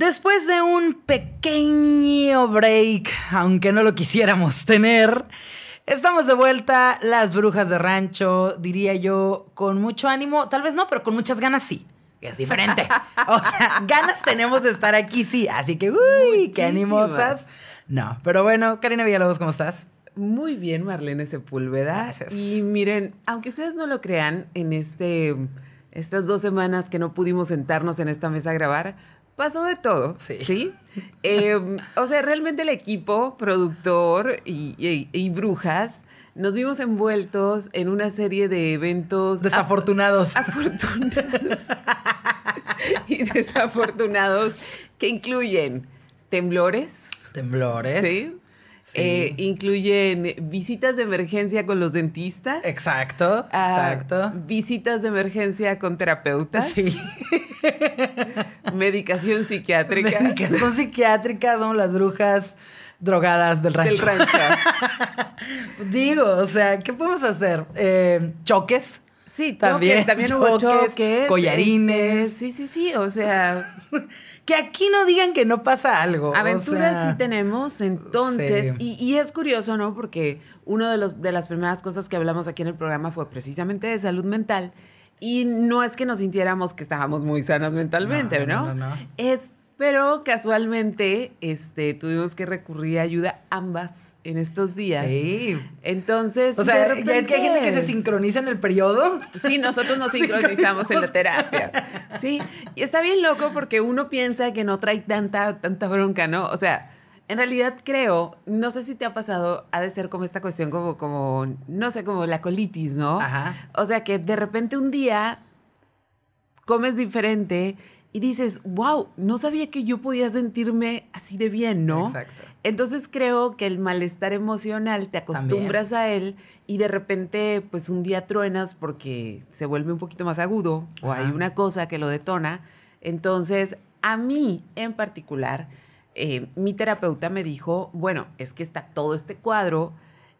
Después de un pequeño break, aunque no lo quisiéramos tener, estamos de vuelta, las brujas de rancho, diría yo, con mucho ánimo, tal vez no, pero con muchas ganas sí. Es diferente. O sea, ganas tenemos de estar aquí, sí. Así que, uy, qué animosas. No, pero bueno, Karina Villalobos, ¿cómo estás? Muy bien, Marlene Sepúlveda. Gracias. Y miren, aunque ustedes no lo crean, en este, estas dos semanas que no pudimos sentarnos en esta mesa a grabar, pasó de todo. Sí. Eh, o sea, realmente el equipo, productor y, y- y brujas, nos vimos envueltos en una serie de eventos Desafortunados. afortunados y desafortunados que incluyen temblores, Temblores. ¿sí? Sí. Eh, incluyen visitas de emergencia con los dentistas. Exacto, ah, exacto. Visitas de emergencia con terapeutas. Sí. Medicación psiquiátrica. Medicación psiquiátrica, somos las brujas drogadas del rancho. Del rancho. Digo, o sea, ¿qué podemos hacer? Eh, choques. Sí, También, también, también hubo choques, choques. collarines. este, sí, sí, sí. O sea, Que aquí no digan que no pasa algo. o aventuras sea, sí tenemos. Entonces, sí. y, y es curioso, ¿no? Porque una de, los, de las primeras cosas que hablamos aquí en el programa fue precisamente de salud mental. Y no es que nos sintiéramos que estábamos muy sanas mentalmente, No, ¿no? no. Es, pero casualmente este, tuvimos que recurrir a ayuda ambas en estos días. Sí. Entonces, O sea, ya es que hay gente que se repente- sincroniza en el periodo. Sí, nosotros nos sincronizamos en la terapia. Sí, y está bien loco porque uno piensa que no trae tanta, tanta bronca, ¿no? O sea, en realidad creo, no sé si te ha pasado, ha de ser como esta cuestión como, como, no sé, como la colitis, ¿no? Ajá. O sea, que de repente un día comes diferente y dices, wow, no sabía que yo podía sentirme así de bien, ¿no? Exacto. Entonces creo que el malestar emocional te acostumbras a él y de repente pues un día truenas porque se vuelve un poquito más agudo o hay una cosa que lo detona. Entonces a mí en particular, eh, mi terapeuta me dijo, bueno, es que está todo este cuadro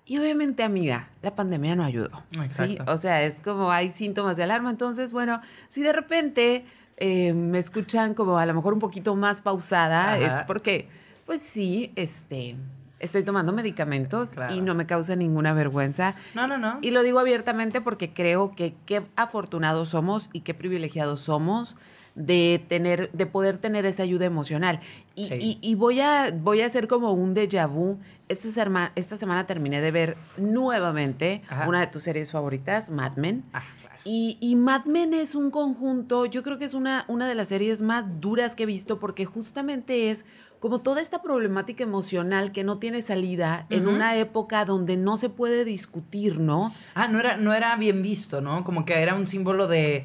y obviamente amiga, la pandemia no ayudó. ¿sí? O sea, es como hay síntomas de alarma. Entonces, bueno, si de repente eh, me escuchan como a lo mejor un poquito más pausada, Ajá. es porque, pues sí, este, estoy tomando medicamentos Claro. y no me causa ninguna vergüenza. No, no, no. Y lo digo abiertamente porque creo que qué afortunados somos y qué privilegiados somos de tener, de poder tener esa ayuda emocional. Y, Sí. y- y voy a, voy a hacer como un déjà vu. Esta, serma- esta semana terminé de ver nuevamente Ajá. una de tus series favoritas, Mad Men. Ah, claro. Y, y Mad Men es un conjunto, yo creo que es una, una de las series más duras que he visto porque justamente es como toda esta problemática emocional que no tiene salida en una época donde no se puede discutir, ¿no? Ah, no era, no era bien visto, ¿no? Como que era un símbolo de,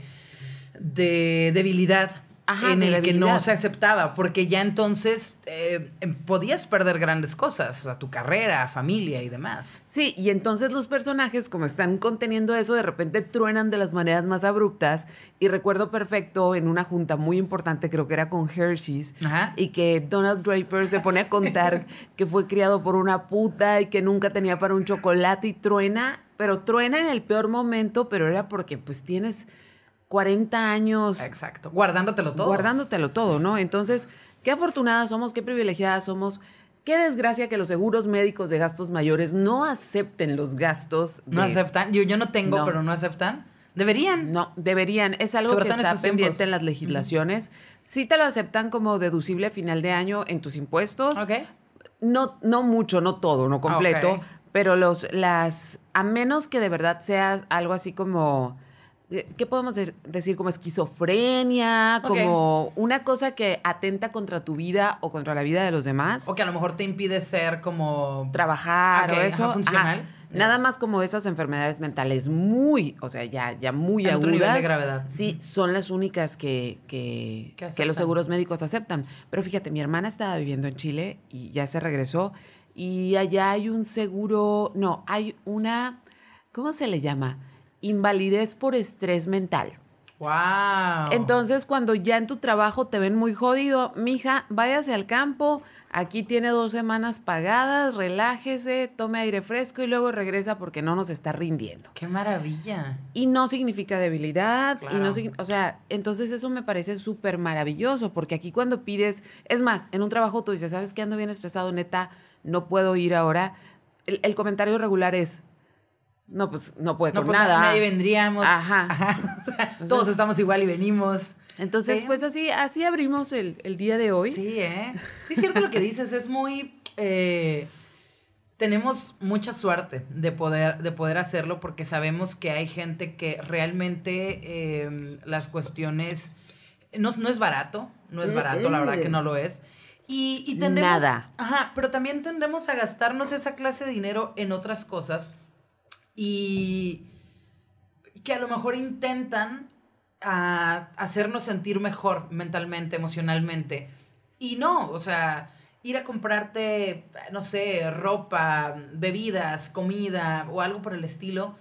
de debilidad. Ajá, en de el que no se aceptaba, porque ya entonces eh, em, podías perder grandes cosas, o sea, tu carrera, familia y demás. Sí, y entonces los personajes, como están conteniendo eso, de repente truenan de las maneras más abruptas. Y recuerdo perfecto en una junta muy importante, creo que era con Hershey's, Ajá. y que Donald Draper se pone a contar que fue criado por una puta y que nunca tenía para un chocolate y truena, pero truena en el peor momento, pero era porque pues tienes 40 años Exacto. Guardándotelo todo. guardándotelo todo, ¿no? Entonces, qué afortunadas somos, qué privilegiadas somos. Qué desgracia que los seguros médicos de gastos mayores no acepten los gastos. No aceptan. Yo, yo no tengo, No. pero no aceptan. Deberían. No, deberían. Es algo Sobre que en está estos pendiente tiempos. en las legislaciones. Sí te lo aceptan como deducible a final de año en tus impuestos. Ok. No, no mucho, no todo, no completo. Pero los, las, a menos que de verdad seas algo así como, ¿qué podemos de- decir? Como esquizofrenia, como una cosa que atenta contra tu vida o contra la vida de los demás. O que a lo mejor te impide ser como... Trabajar o ajá, eso. funcional. ajá. Nada más como esas enfermedades mentales muy, o sea, ya, ya muy agudas. nivel de gravedad. Sí, son las únicas que, que, Que los seguros médicos aceptan. Pero fíjate, mi hermana estaba viviendo en Chile y ya se regresó. Y allá hay un seguro, no, hay una, ¿cómo se le llama? Invalidez por estrés mental. Wow. Entonces, cuando ya en tu trabajo te ven muy jodido, mija, váyase al campo, aquí tiene dos semanas pagadas, relájese, tome aire fresco y luego regresa porque no nos está rindiendo. Qué maravilla. Y no significa debilidad, y no o sea, entonces eso me parece súper maravilloso, porque aquí cuando pides, es más, en un trabajo tú dices, ¿sabes qué? Ando bien estresado, neta, no puedo ir ahora. el comentario regular es, no, pues no puede con pues, nada. Nadie vendríamos. Ajá. Todos estamos igual y venimos. Entonces, pues así, así abrimos el, día de hoy. Sí, ¿eh? Sí, es cierto lo que dices, es muy... Eh, tenemos mucha suerte de poder, de poder hacerlo porque sabemos que hay gente que realmente em, las cuestiones... No, no es barato, no es barato, la verdad que no lo es. Y, y tendemos... Nada. Ajá, pero también tendemos a gastarnos esa clase de dinero en otras cosas y que a lo mejor intentan ah, hacernos sentir mejor mentalmente, emocionalmente. Y no, o sea, ir a comprarte, no sé, ropa, bebidas, comida o algo por el estilo,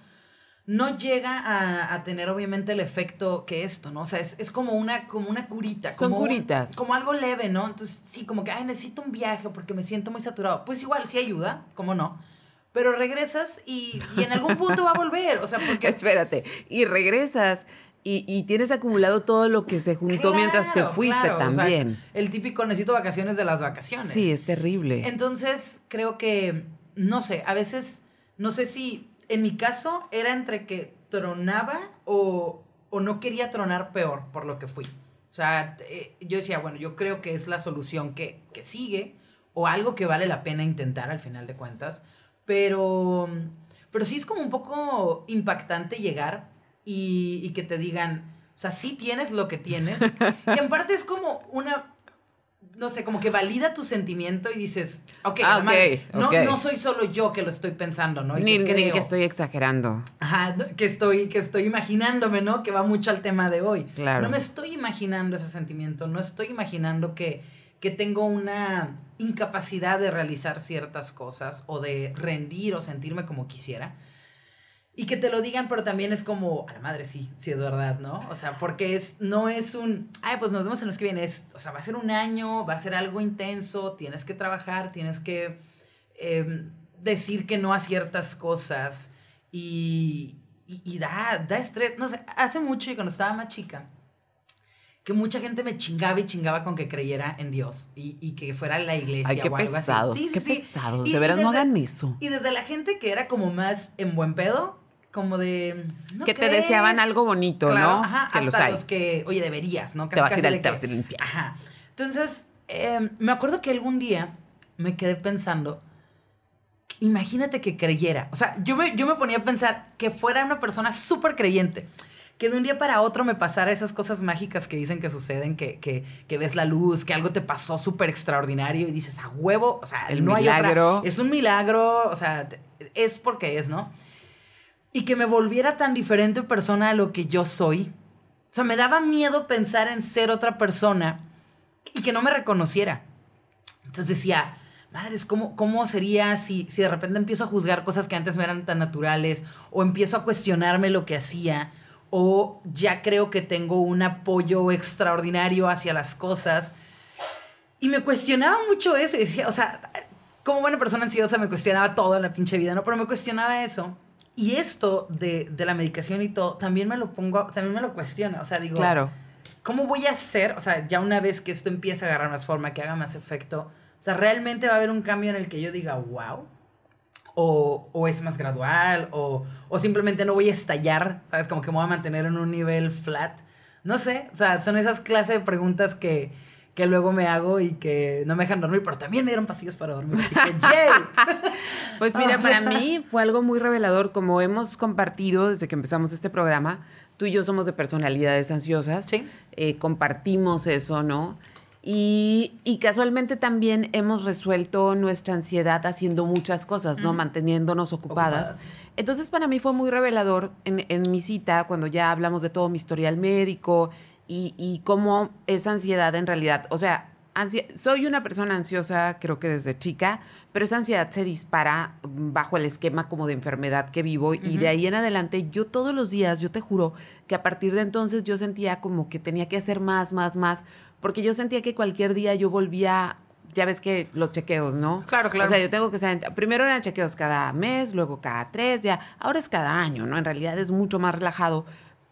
no llega a, tener obviamente el efecto que esto, ¿no? O sea, es, como, una, como una curita. Son como curitas. como algo leve, ¿no? Entonces, sí, como que, ay, necesito un viaje porque me siento muy saturado. Pues igual, sí ayuda, ¿cómo no? Pero regresas y, en algún punto va a volver. O sea, porque. Espérate, y regresas. Y, tienes acumulado todo lo que se juntó mientras te fuiste también. el típico necesito vacaciones de las vacaciones. Sí, es terrible. Entonces, creo que, no sé, a veces, no sé si en mi caso era entre que tronaba o, no quería tronar peor por lo que fui. O sea, eh, yo decía, bueno, yo creo que es la solución que, que sigue o algo que vale la pena intentar al final de cuentas pero, pero sí es como un poco impactante llegar y, que te digan, o sea, sí tienes lo que tienes. y en parte es como una, no sé, como que valida tu sentimiento y dices, ok, ah, no, no soy solo yo que lo estoy pensando, ¿no? ni, que que estoy exagerando. Ajá, que estoy, que estoy imaginándome, ¿no? Que va mucho al tema de hoy. Claro. No me estoy imaginando ese sentimiento, no estoy imaginando que, que tengo una incapacidad de realizar ciertas cosas o de rendir o sentirme como quisiera. Y que te lo digan, pero también es como, a la madre sí, sí es verdad, ¿no? O sea, porque es, no es un, ay, pues nos vemos en los que viene, o sea, va a ser un año, va a ser algo intenso, tienes que trabajar, tienes que em, decir que no a ciertas cosas y, y, y da, da estrés. No sé, hace mucho y cuando estaba más chica, que mucha gente me chingaba y chingaba con que creyera en Dios y, que fuera la iglesia Ay, qué o algo pesados, así. qué pesados, de veras no hagan eso. Y desde la gente que era como más en buen pedo, como de... que te deseaban algo bonito, ¿no? Ajá, que hasta los, que, oye, deberías, ¿no? te vas a ir al te vas a ir Ajá. Entonces, em, me acuerdo que algún día me quedé pensando, imagínate que creyera. O sea, yo me, yo me ponía a pensar que fuera una persona súper creyente que de un día para otro me pasara esas cosas mágicas que dicen que suceden, que, que, que ves la luz, que algo te pasó súper extraordinario y dices, a huevo, o sea, El no milagro. hay Es un milagro, o sea, es porque es, ¿no? Y que me volviera tan diferente persona a lo que yo soy. O sea, me daba miedo pensar en ser otra persona y que no me reconociera. Entonces decía, madres, ¿cómo, cómo sería si, si de repente empiezo a juzgar cosas que antes me eran tan naturales o empiezo a cuestionarme lo que hacía? O ya creo que tengo un apoyo extraordinario hacia las cosas. Y me cuestionaba mucho eso. Decía, o sea, como buena persona ansiosa me cuestionaba todo en la pinche vida, ¿no? Pero me cuestionaba eso. Y esto de, de la medicación y todo, también me lo pongo, también me lo cuestiona. O sea, digo, claro. ¿cómo voy a hacer? O sea, ya una vez que esto empieza a agarrar más forma, que haga más efecto, o sea, realmente va a haber un cambio en el que yo diga, wow o, es más gradual, o, simplemente no voy a estallar, ¿sabes? Como que me voy a mantener en un nivel flat. No sé, o sea, son esas clases de preguntas que, que luego me hago y que no me dejan dormir, pero también me dieron pasillos para dormir. Así que, pues mira, para mí fue algo muy revelador, como hemos compartido desde que empezamos este programa, tú y yo somos de personalidades ansiosas, ¿Sí? Eh, compartimos eso, ¿no? Y, casualmente también hemos resuelto nuestra ansiedad haciendo muchas cosas, ¿no? Manteniéndonos ocupadas. Entonces para mí fue muy revelador en, mi cita, cuando ya hablamos de todo mi historial médico y, y cómo esa ansiedad en realidad, o sea, soy una persona ansiosa, creo que desde chica, pero esa ansiedad se dispara bajo el esquema como de enfermedad que vivo y de ahí en adelante yo todos los días, yo te juro que a partir de entonces yo sentía como que tenía que hacer más, más, más, porque yo sentía que cualquier día yo volvía ya ves que los chequeos, ¿no? Claro, claro. O sea, yo tengo que ser, primero eran chequeos cada mes, luego cada tres, ya, ahora es cada año, ¿no? En realidad es mucho más relajado,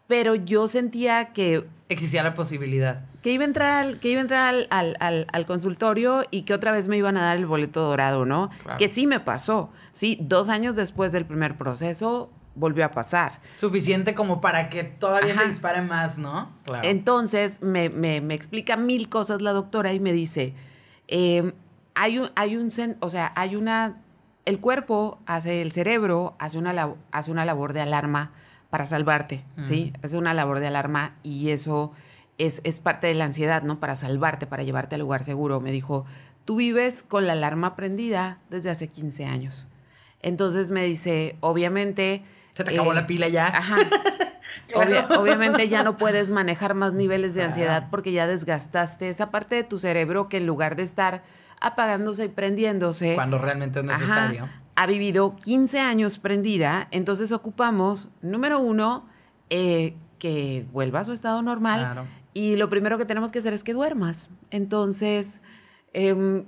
pero yo sentía que... Existía la posibilidad. Que iba a entrar, al, que iba a entrar al, al, al, consultorio y que otra vez me iban a dar el boleto dorado, ¿no? Que sí me pasó, sí, dos años después del primer proceso volvió a pasar. Suficiente como para que todavía se dispare más, ¿no? Claro. Entonces me, me, me explica mil cosas la doctora y me dice Em, hay un, hay un, o sea, hay una, el cuerpo hace, el cerebro hace una, hace una labor de alarma para salvarte, ¿sí? Hace una labor de alarma y eso es, es parte de la ansiedad, ¿no? Para salvarte, para llevarte al lugar seguro. Me dijo, tú vives con la alarma prendida desde hace 15 años. Entonces me dice, obviamente... Se te acabó la eh, pila ya. Ajá. obviamente ya no puedes manejar más niveles de ansiedad porque ya desgastaste esa parte de tu cerebro que en lugar de estar apagándose y prendiéndose. Cuando realmente es necesario. Ha vivido 15 años prendida, entonces ocupamos, número uno, eh, que vuelva a su estado normal. Y lo primero que tenemos que hacer es que duermas. Entonces, em,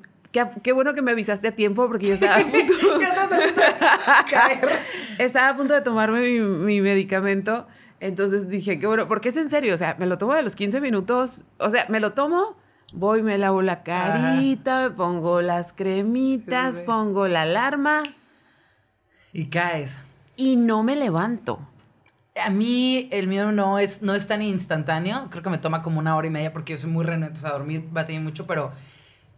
Qué, bueno que me avisaste a tiempo porque yo estaba a punto, estaba a punto de tomarme mi, mi medicamento entonces dije, qué bueno, porque es en serio, o sea, me lo tomo de los 15 minutos, o sea, me lo tomo, voy, me lavo la carita, me pongo las cremitas, pongo la alarma. Y caes. Y no me levanto. A mí el mío no es, no es tan instantáneo, creo que me toma como una hora y media porque yo soy muy renuente, a dormir tener mucho, pero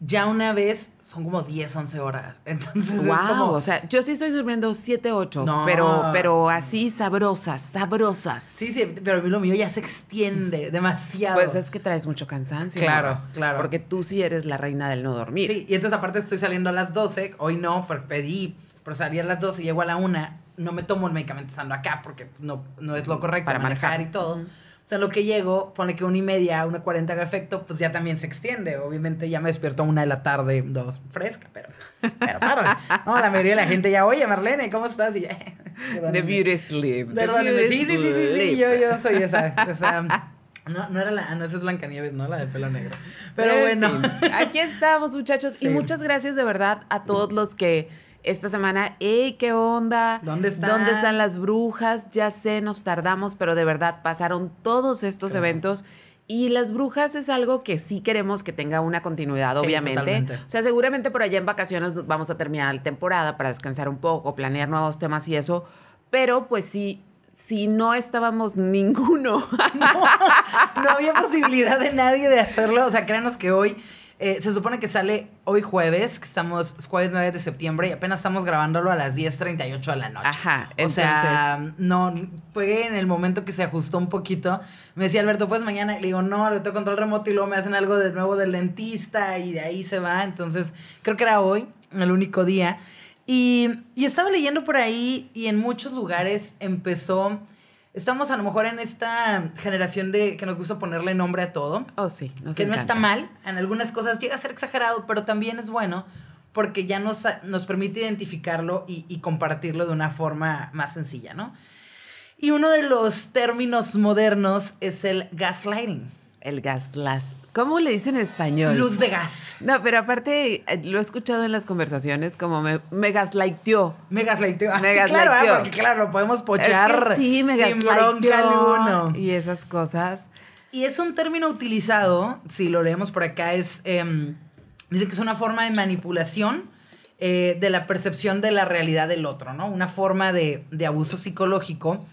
ya una vez son como 10, 11 horas. Entonces wow, es como... o sea, yo sí estoy durmiendo 7, 8, pero, pero así sabrosas, sabrosas. Sí, sí, pero lo mío ya se extiende demasiado. Pues es que traes mucho cansancio. Claro, claro. Porque tú sí eres la reina del no dormir. Sí, y entonces aparte estoy saliendo a las 12, hoy no, porque pedí, pero salí a las 12 y llego a la 1, no me tomo el medicamento estando acá porque no, no es lo correcto para manejar, y todo. O sea, lo que llego, pone que una y media, una cuarenta haga efecto, pues ya también se extiende. Obviamente ya me despierto a una de la tarde, dos, fresca, pero, pero claro. No, la mayoría de la gente ya, oye, Marlene, ¿cómo estás? Y ya, The beauty sleep. Perdóneme. Sí, sí, sí, sí, sí, yo, yo soy esa, esa no, no era la, no, esa es Blancanieves, ¿no? La de pelo negro. Pero, bueno. aquí estamos, muchachos. Y muchas gracias de verdad a todos los que esta semana, ¡Ey, qué onda! ¿Dónde están? ¿Dónde están las brujas? Ya sé, nos tardamos, pero de verdad pasaron todos estos eventos. Y las brujas es algo que sí queremos que tenga una continuidad, obviamente. O sea, seguramente por allá en vacaciones vamos a terminar la temporada para descansar un poco, planear nuevos temas y eso. Pero pues sí, si no estábamos ninguno. No, no había posibilidad de nadie de hacerlo. O sea, créanos que hoy eh, se supone que sale hoy jueves, que estamos, jueves 9 de septiembre, y apenas estamos grabándolo a las 10.38 de la noche. Ajá, O sea, no, fue en el momento que se ajustó un poquito. Me decía Alberto, pues mañana, le digo, no, le tengo control remoto y luego me hacen algo de nuevo del dentista y de ahí se va. Entonces, creo que era hoy, el único día. Y, y estaba leyendo por ahí y en muchos lugares empezó estamos a lo mejor en esta generación de que nos gusta ponerle nombre a todo. Oh, sí. que no está mal. En algunas cosas llega a ser exagerado, pero también es bueno porque ya nos, nos permite identificarlo y, y compartirlo de una forma más sencilla, ¿no? Y uno de los términos modernos es el gaslighting. El gaslas. ¿Cómo le dicen en español? Luz de gas. No, pero aparte eh, lo he escuchado en las conversaciones como me, me gaslighteó. Me gaslighteó. Me Claro, ah, porque claro, lo podemos pochar. sí, me gaslighteó. Y esas cosas. Y es un término utilizado, si lo leemos por acá, es. Em, dice que es una forma de manipulación eh, de la percepción de la realidad del otro, ¿no? Una forma de, de abuso psicológico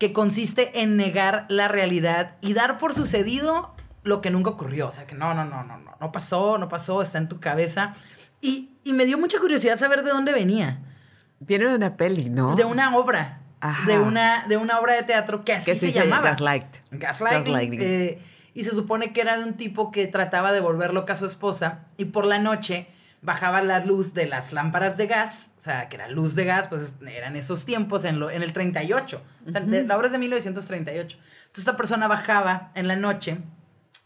que consiste en negar la realidad y dar por sucedido lo que nunca ocurrió. O sea, que no, no, no, no, no, no pasó, no pasó, está en tu cabeza. Y, me dio mucha curiosidad saber de dónde venía. Viene de una peli, ¿no? De una obra. De una, de una obra de teatro que así se, llamaba. Gaslight. Gaslighting. Eh, y se supone que era de un tipo que trataba de volver loca a su esposa y por la noche bajaba la luz de las lámparas de gas, o sea, que era luz de gas, pues eran esos tiempos en, lo, en el 38, o sea, la obra es de 1938. Entonces esta persona bajaba en la noche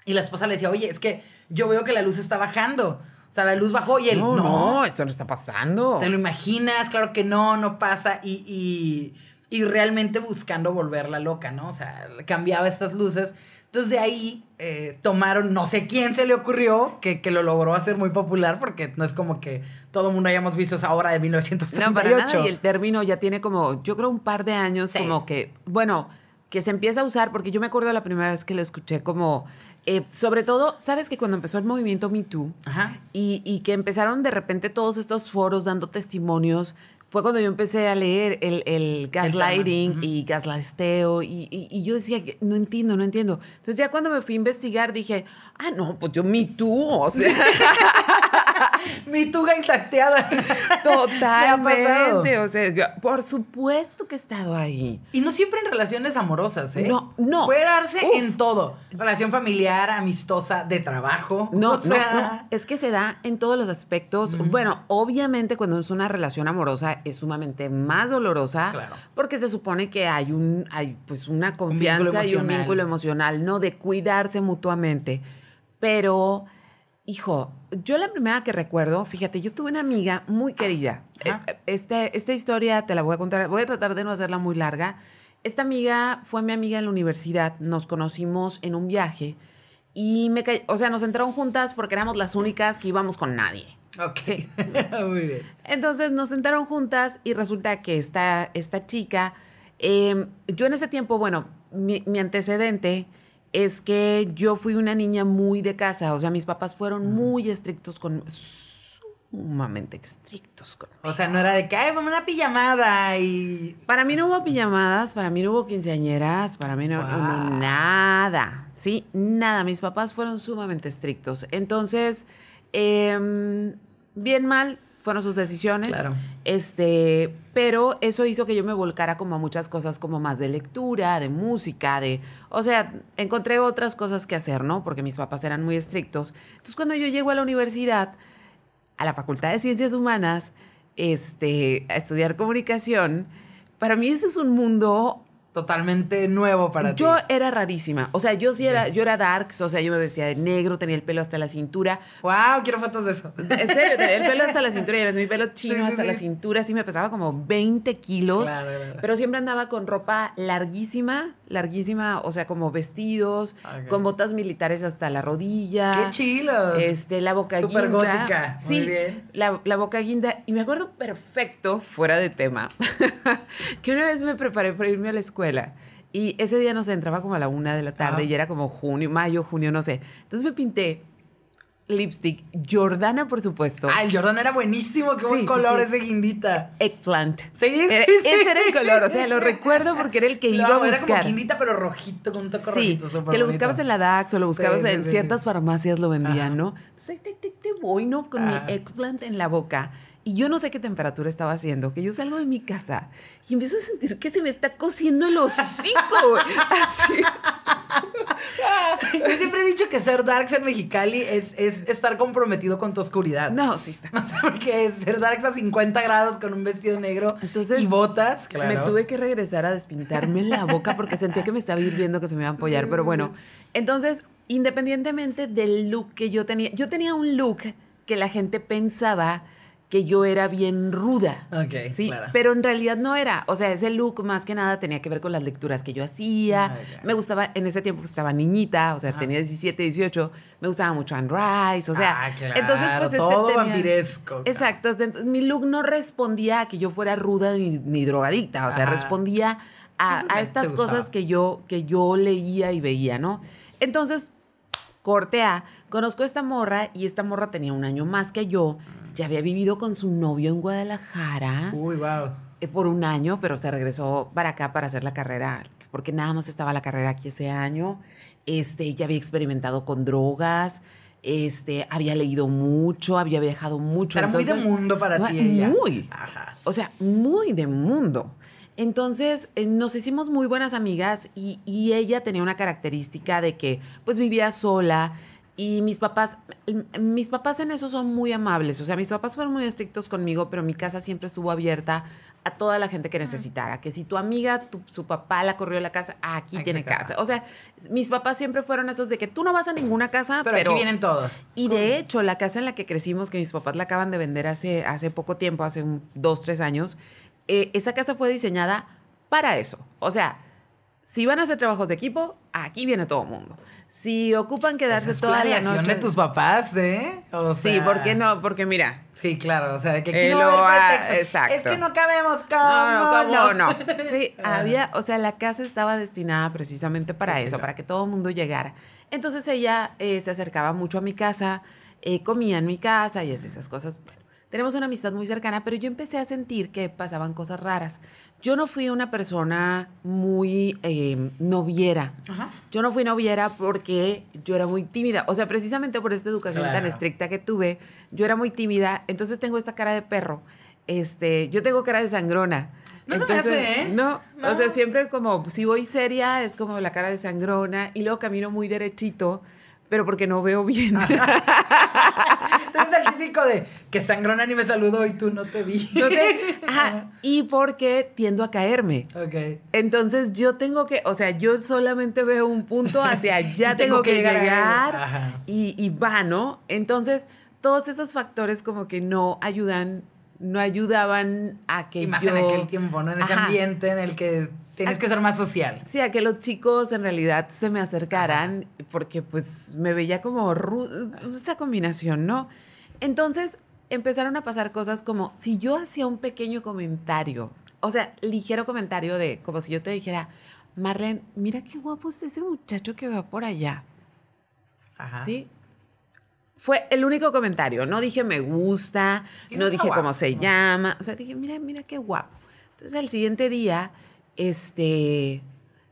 Y la esposa le decía, oye, es que yo veo que la luz está bajando. O sea, la luz bajó y él, No, no, no, esto no está pasando. te lo imaginas, claro que no, no pasa. Y, y, y realmente buscando volverla loca, ¿no? O sea, cambiaba estas luces. Entonces de ahí eh, tomaron, no sé quién se le ocurrió, que, que lo logró hacer muy popular, porque no es como que todo el mundo hayamos visto esa obra de 1938. No, para nada. Y el término ya tiene como, yo creo, un par de años, Sí. como que, bueno, que se empieza a usar, porque yo me acuerdo la primera vez que lo escuché como, eh, sobre todo, ¿sabes que cuando empezó el movimiento Me Too Ajá. y, y que empezaron de repente todos estos foros dando testimonios, fue cuando yo empecé a leer el, el gaslighting y gaslighteo y, y- y yo decía, que no entiendo, no entiendo. Entonces ya cuando me fui a investigar dije, ah, no, pues yo Me Too, o sea... Mi tuga intacteada. Totalmente, o sea, por supuesto que he estado ahí. Y no siempre en relaciones amorosas, ¿eh? No, no. Puede darse Uf. en todo. Relación familiar, amistosa, de trabajo. No, o no, sea, no, es que se da en todos los aspectos. Bueno, obviamente cuando es una relación amorosa es sumamente más dolorosa Claro. porque se supone que hay un hay pues una confianza y un vínculo emocional, no de cuidarse mutuamente. Pero hijo, yo la primera que recuerdo, fíjate, yo tuve una amiga muy querida. Ajá. Eh, Este, esta historia te la voy a contar, voy a tratar de no hacerla muy larga. Esta amiga fue mi amiga en la universidad, nos conocimos en un viaje y me o sea, nos entraron juntas porque éramos las únicas que íbamos con nadie. Ok. Sí. Muy bien. Entonces nos sentaron juntas y resulta que esta, esta chica, eh, yo en ese tiempo, bueno, mi, mi antecedente es que yo fui una niña muy de casa, o sea, mis papás fueron muy estrictos con, sumamente estrictos con. O sea, no era de que, ay, vamos a una pijamada y. Para mí no hubo pijamadas, para mí no hubo quinceañeras, para mí no, no, no, Wow. nada, sí, nada. Mis papás fueron sumamente estrictos. Entonces, em, bien mal fueron sus decisiones. Claro. Este, pero eso hizo que yo me volcara como a muchas cosas como más de lectura, de música, de, o sea, encontré otras cosas que hacer, ¿no? Porque mis papás eran muy estrictos. Entonces, cuando yo llego a la universidad, a la Facultad de Ciencias Humanas, este, a estudiar comunicación, para mí ese es un mundo Totalmente nuevo para yo ti. era rarísima. O sea, yo sí era, yo era darks, o sea, yo me vestía de negro, tenía el pelo hasta la cintura. Wow, quiero fotos de eso. En serio, tenía el pelo hasta la cintura, ya ves, mi pelo chino Sí, sí, hasta sí. la cintura, sí me pesaba como 20 kilos. Claro, claro. Pero siempre andaba con ropa larguísima, larguísima, o sea, como vestidos, con botas militares hasta la rodilla. Qué chilos. Este, la boca Súper guinda. gótica, Sí, muy bien. La, la boca guinda. Y me acuerdo perfecto, fuera de tema, que una vez me preparé para irme a la escuela. Y ese día, no sé, entraba como a la una de la tarde Ajá. y era como junio, mayo, junio, no sé. Entonces me pinté lipstick, Jordana, por supuesto. Ah, el Jordan era buenísimo. Qué Sí, buen sí, color sí. ese guindita. Eggplant. Sí, sí, Era- sí. Ese era el color, o sea, lo recuerdo porque era el que iba a No, buscar. era como guindita, pero rojito, con un toque Sí, rojito. que lo bonito. buscabas en la DAX o lo buscabas Sí, sí, en sí, ciertas sí. farmacias lo vendían, Ajá. ¿no? Entonces te, te- te voy, ¿no? Con Ah. mi eggplant en la boca. Y yo no sé qué temperatura estaba haciendo, que yo salgo de mi casa y empiezo a sentir que se me está cociendo el hocico. Así. Yo siempre he dicho que ser darks en Mexicali es, es estar comprometido con tu oscuridad. No, sí está. O sea, porque es ser darks a 50 grados con un vestido negro Entonces, y botas, claro. Me tuve que regresar a despintarme la boca porque sentía que me estaba hirviendo, que se me iba a ampollar. Pero bueno, entonces, independientemente del look que yo tenía, yo tenía un look que la gente pensaba que yo era bien ruda. Ok, sí, claro. pero en realidad no era. O sea, ese look más que nada tenía que ver con las lecturas que yo hacía. Ah. Me gustaba, en ese tiempo estaba niñita, o sea, Ajá. tenía 17, 18. Me gustaba mucho Anne Rice, o sea. Ah, claro, entonces, pues este todo tenía- vampiresco, claro. Exacto. Entonces, mi look no respondía a que yo fuera ruda ni, ni drogadicta. O sea, Ajá. respondía a, a estas cosas que yo, que yo leía y veía, ¿no? Entonces, corte A, conozco a esta morra y esta morra tenía un año más que yo. Ya había vivido con su novio en Guadalajara Uy, wow. eh, por un año, pero se regresó para acá para hacer la carrera, porque nada más estaba la carrera aquí ese año. Este, ya había experimentado con drogas, este, había leído mucho, había viajado mucho. Era muy de mundo para No, ti ella. Muy. Ajá. O sea, muy de mundo. Entonces, eh, nos hicimos muy buenas amigas y, y ella tenía una característica de que, pues, vivía sola, Y mis papás, mis papás en eso son muy amables. O sea, mis papás fueron muy estrictos conmigo, pero mi casa siempre estuvo abierta a toda la gente que necesitara. Que si tu amiga, tu, su papá la corrió a la casa, aquí tiene casa. O sea, mis papás siempre fueron esos de que tú no vas a ninguna casa, pero, pero aquí vienen todos. Y de hecho, la casa en la que crecimos, que mis papás la acaban de vender hace, hace poco tiempo, hace dos, tres años, eh, esa casa fue diseñada para eso. O sea, si van a hacer trabajos de equipo, aquí viene todo el mundo. Si ocupan quedarse es toda la noche. de tus papás, ¿eh? O sí, ¿por qué no? Porque mira. Sí, claro, o sea, que aquí no va a Exacto. Es que no cabemos, ¿cómo no? No, no, no. Sí, había, o sea, la casa estaba destinada precisamente para eso, para que todo el mundo llegara. Entonces ella eh, se acercaba mucho a mi casa, eh, comía en mi casa y esas cosas. Bueno, tenemos una amistad muy cercana, pero yo empecé a sentir que pasaban cosas raras. Yo no fui una persona muy eh, noviera. Yo no fui noviera porque yo era muy tímida. O sea, precisamente por esta educación tan estricta que tuve, yo era muy tímida. Entonces tengo esta cara de perro. Este, yo tengo cara de sangrona. No se me hace, ¿eh? No, no, o sea, siempre como, si voy seria, es como la cara de sangrona y luego camino muy derechito pero porque no veo bien. Entonces el típico de que sangrona ni me saludó y tú no te vi. Ajá. Y porque tiendo a caerme. Ok. Entonces yo tengo que, o sea, yo solamente veo un punto hacia allá tengo, que, llegar, y, y va, ¿no? Entonces todos esos factores como que no ayudan no ayudaban a que y más en aquel tiempo, ¿no? En ese ambiente en el que Tienes que ser más social. Sí, a que los chicos en realidad se me acercaran, porque pues me veía como esta combinación, ¿no? Entonces empezaron a pasar cosas como si yo hacía un pequeño comentario, o sea, ligero comentario de, como si yo te dijera, Marlene, mira qué guapo es ese muchacho que va por allá. Ajá. ¿Sí? Fue el único comentario. No dije me gusta, no dije cómo se llama. O sea, dije, mira, mira qué guapo. Entonces, el siguiente día este,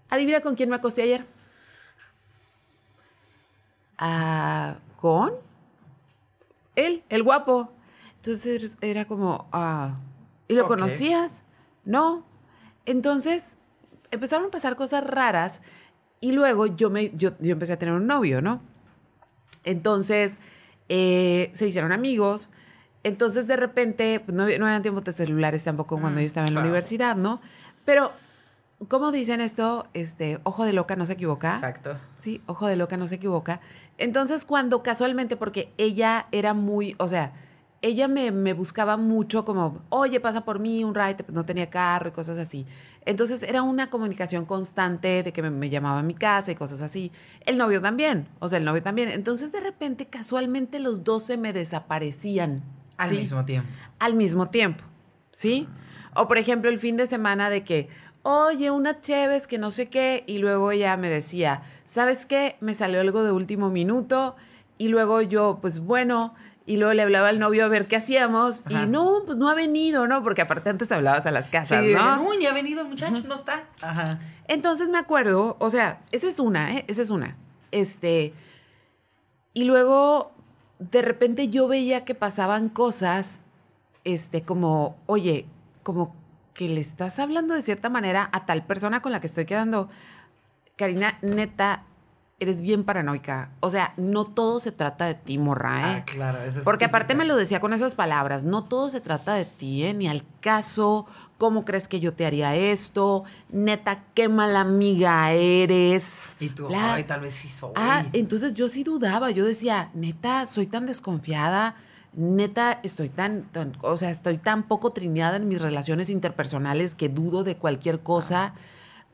adivina con quién me acosté ayer. Ah, con él, el guapo. Entonces era como, ah, ¿y lo conocías? No. Entonces empezaron a pasar cosas raras y luego yo, me, yo, empecé a tener un novio, ¿no? Entonces eh, se hicieron amigos. Entonces de repente, pues no, no eran tiempos de celulares tampoco cuando mm, yo estaba en la universidad, ¿no? Pero ¿Cómo dicen esto? Este, ojo de loca no se equivoca. Exacto. Sí, ojo de loca no se equivoca. Entonces, cuando casualmente, porque ella era muy, o sea, ella me, buscaba mucho como, oye, pasa por mí un ride, pues no tenía carro y cosas así. Entonces era una comunicación constante de que me, llamaba a mi casa y cosas así. El novio también, o sea, el novio también. Entonces de repente, casualmente, los dos se me desaparecían. Al mismo tiempo. Al mismo tiempo, ¿sí? O por ejemplo, el fin de semana de que, oye, una Cheves que no sé qué, y luego ella me decía, ¿sabes qué? Me salió algo de último minuto, y luego yo, pues bueno, y luego le hablaba al novio a ver qué hacíamos, y no, pues no ha venido, ¿no? Porque aparte antes hablabas a las casas, sí, ¿no? No, ni ha venido el muchacho, no está. Ajá. Entonces me acuerdo, o sea, esa es una, ¿eh? Esa es una. Este, y luego, de repente yo veía que pasaban cosas, este, como, oye, como que le estás hablando de cierta manera a tal persona con la que estoy quedando. Karina, neta, eres bien paranoica. O sea, no todo se trata de ti, morra, ¿eh? Ah, claro, eso es Porque aparte me lo decía con esas palabras. No todo se trata de ti, ¿eh? Ni al caso. ¿Cómo crees que yo te haría esto? Neta, qué mala amiga eres. Y tú, ay, tal vez sí soy. Ah, entonces yo sí dudaba. Yo decía, neta, soy tan desconfiada neta, estoy tan, o sea, estoy tan poco trineada en mis relaciones interpersonales que dudo de cualquier cosa,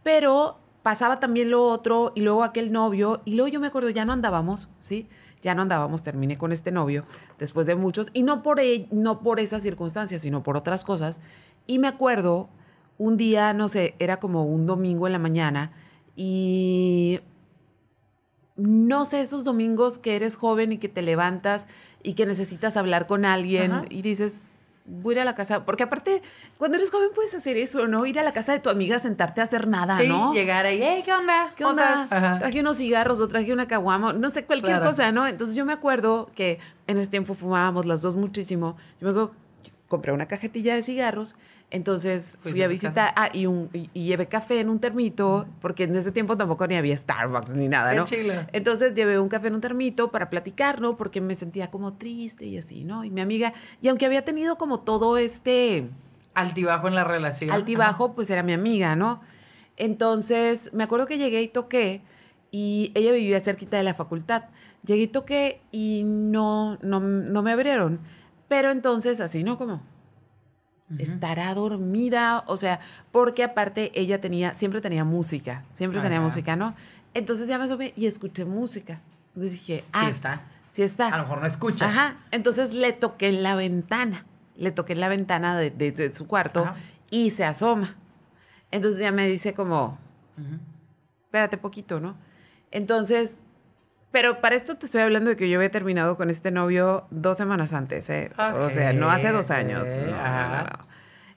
pero pasaba también lo otro y luego aquel novio y luego yo me acuerdo, ya no andábamos, ¿sí? Ya no andábamos, terminé con este novio después de muchos y no por, no por esas circunstancias, sino por otras cosas. Y me acuerdo, un día, no sé, era como un domingo en la mañana y no sé, esos domingos que eres joven y que te levantas y que necesitas hablar con alguien y dices, voy a ir a la casa, porque aparte, cuando eres joven puedes hacer eso, ¿no? Ir a la casa de tu amiga, sentarte a hacer nada, sí, ¿no? llegar ahí, hey, ¿qué onda? ¿Qué onda? Traje unos cigarros o traje una caguama, no sé, cualquier cosa, ¿no? Entonces yo me acuerdo que en ese tiempo fumábamos las dos muchísimo. Yo me acuerdo, compré una cajetilla de cigarros, entonces fui a visitar, ah, y, un, y, llevé café en un termito, porque en ese tiempo tampoco ni había Starbucks ni nada, ¿no? Entonces llevé un café en un termito para platicar, ¿no? Porque me sentía como triste y así, ¿no? Y mi amiga, y aunque había tenido como todo este... Altibajo en la relación. Altibajo, pues era mi amiga, ¿no? Entonces, me acuerdo que llegué y toqué, y ella vivía cerquita de la facultad. Llegué y toqué y no, no, no me abrieron. Pero entonces, así, ¿no? Como, estará dormida, o sea, porque aparte ella tenía, siempre tenía música, siempre tenía música, ¿no? Entonces ya me subí y escuché música. Entonces dije, ah, sí está. Sí está. A lo mejor no escucha. Ajá. Entonces le toqué en la ventana, le toqué en la ventana de, su cuarto y se asoma. Entonces ya me dice como, espérate poquito, ¿no? Entonces pero para esto te estoy hablando de que yo había terminado con este novio dos semanas antes, ¿eh? o sea, no hace dos años.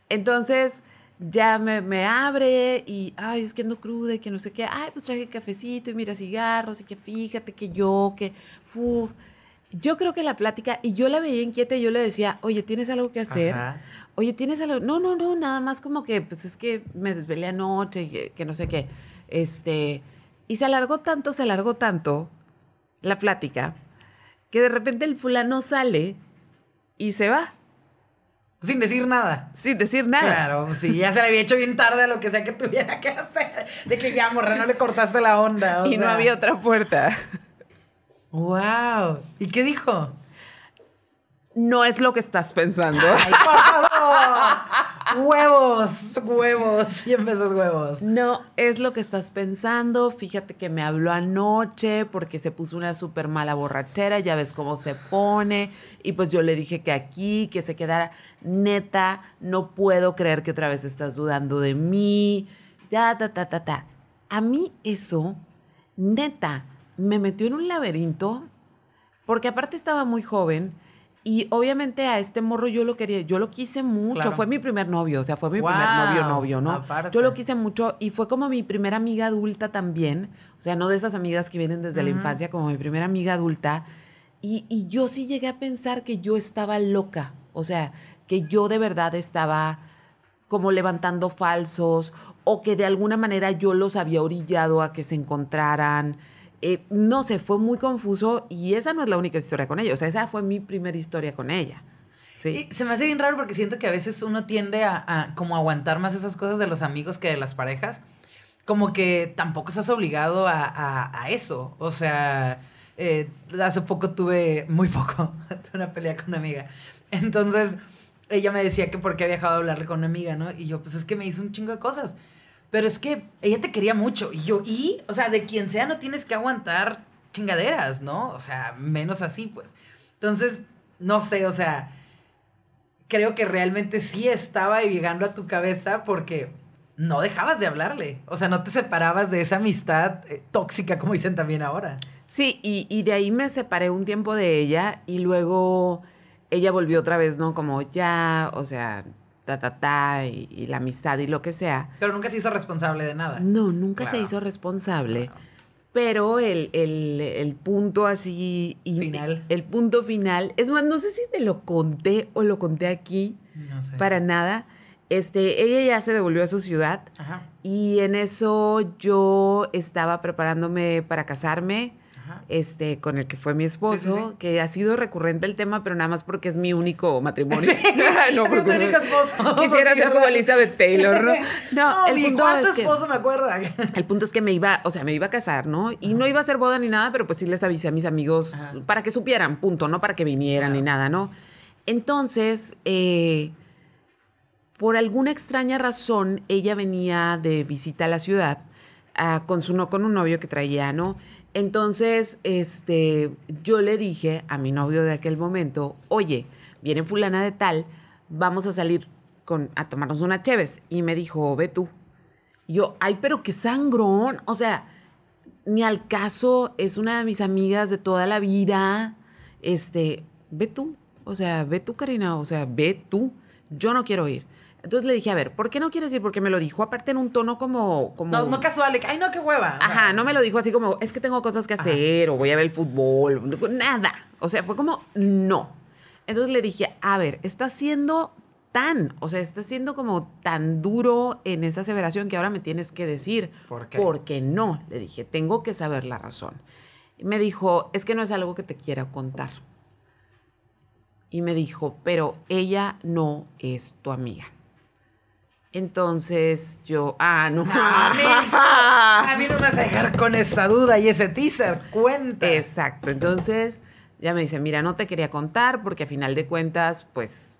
Entonces, ya me, me, abre y, ay, es que ando cruda y que no sé qué. Ay, pues traje cafecito y mira cigarros y que fíjate que yo, que, uf. Yo creo que la plática, y yo la veía inquieta y yo le decía, oye, ¿tienes algo que hacer? Oye, ¿tienes algo? No, no, no, nada más como que, pues es que me desvelé anoche que, que no sé qué. Este, y se alargó tanto, se alargó tanto, la plática, que de repente el fulano sale y se va. Sin decir nada. Sin decir nada. Claro, sí, ya se le había hecho bien tarde a lo que sea que tuviera que hacer. De que ya, morra, no le cortaste la onda. y no había otra puerta. ¡Wow! ¿Y qué dijo? No es lo que estás pensando. Ay, por favor. huevos, huevos, 100 pesos huevos. No es lo que estás pensando. Fíjate que me habló anoche porque se puso una súper mala borrachera, ya ves cómo se pone. Y pues yo le dije que aquí, que se quedara neta, no puedo creer que otra vez estás dudando de mí. Ya, ta, ta, ta, ta. A mí eso, neta, me metió en un laberinto porque aparte estaba muy joven y obviamente a este morro yo lo quería, yo lo quise mucho, fue mi primer novio, o sea, fue mi primer novio novio, ¿no? Yo lo quise mucho y fue como mi primera amiga adulta también, o sea, no de esas amigas que vienen desde la infancia, como mi primera amiga adulta. Y, y yo sí llegué a pensar que yo estaba loca, o sea, que yo de verdad estaba como levantando falsos o que de alguna manera yo los había orillado a que se encontraran. Eh, no sé, fue muy confuso y esa no es la única historia con ella, o sea, esa fue mi primera historia con ella. Sí. se me hace bien raro porque siento que a veces uno tiende a, como aguantar más esas cosas de los amigos que de las parejas. Como que tampoco estás obligado a, eso. O sea, eh, hace poco tuve, muy poco, una pelea con una amiga. Entonces, ella me decía que porque había dejado de hablarle con una amiga, ¿no? Y yo, pues es que me hizo un chingo de cosas. Pero es que ella te quería mucho. Y yo, y, o sea, de quien sea no tienes que aguantar chingaderas, ¿no? O sea, menos así, pues. Entonces, no sé, o sea, creo que realmente sí estaba llegando a tu cabeza porque no dejabas de hablarle. O sea, no te separabas de esa amistad eh, tóxica, como dicen también ahora. Sí, y, y de ahí me separé un tiempo de ella y luego ella volvió otra vez, ¿no? Como ya, o sea, ta, ta, ta, y, la amistad y lo que sea. Pero nunca se hizo responsable de nada. No, nunca se hizo responsable. Pero el, el, punto así... Final. El punto final. Es más, no sé si te lo conté o lo conté aquí. No sé. Para nada. Este, ella ya se devolvió a su ciudad. Ajá. Y en eso yo estaba preparándome para casarme este, con el que fue mi esposo, que ha sido recurrente el tema, pero nada más porque es mi único matrimonio. no, es único esposo. Quisiera ser como Elizabeth Taylor, ¿no? No, el mi punto cuarto es esposo, me acuerdo. el punto es que me iba, o sea, me iba a casar, ¿no? Y no iba a ser boda ni nada, pero pues sí les avisé a mis amigos para que supieran, punto, no para que vinieran ni nada, ¿no? Entonces, eh, por alguna extraña razón, ella venía de visita a la ciudad ah, con, su, con un novio que traía, ¿no? Entonces, este, yo le dije a mi novio de aquel momento, oye, viene fulana de tal, vamos a salir con, a tomarnos una cheves. Y me dijo, ve tú. yo, ay, pero qué sangrón. O sea, ni al caso, es una de mis amigas de toda la vida. Este, ve tú. O sea, ve tú, Karina. O sea, ve tú. Yo no quiero ir. Entonces le dije, a ver, ¿por qué no quieres ir? Porque me lo dijo aparte en un tono como... como no, no casual, ay, no, qué hueva. Ajá, no me lo dijo así como, es que tengo cosas que hacer o voy a ver el fútbol, nada. O sea, fue como, no. Entonces le dije, a ver, está siendo tan, o sea, estás siendo como tan duro en esa aseveración que ahora me tienes que decir. ¿Por qué? Porque no, le dije, tengo que saber la razón. Me dijo, es que no es algo que te quiera contar. Y me dijo, pero ella no es tu amiga. Entonces yo, ah, no. A mí no me vas a dejar con esa duda y ese teaser. Cuenta. Exacto. Entonces ya me dice, mira, no te quería contar porque a final de cuentas, pues,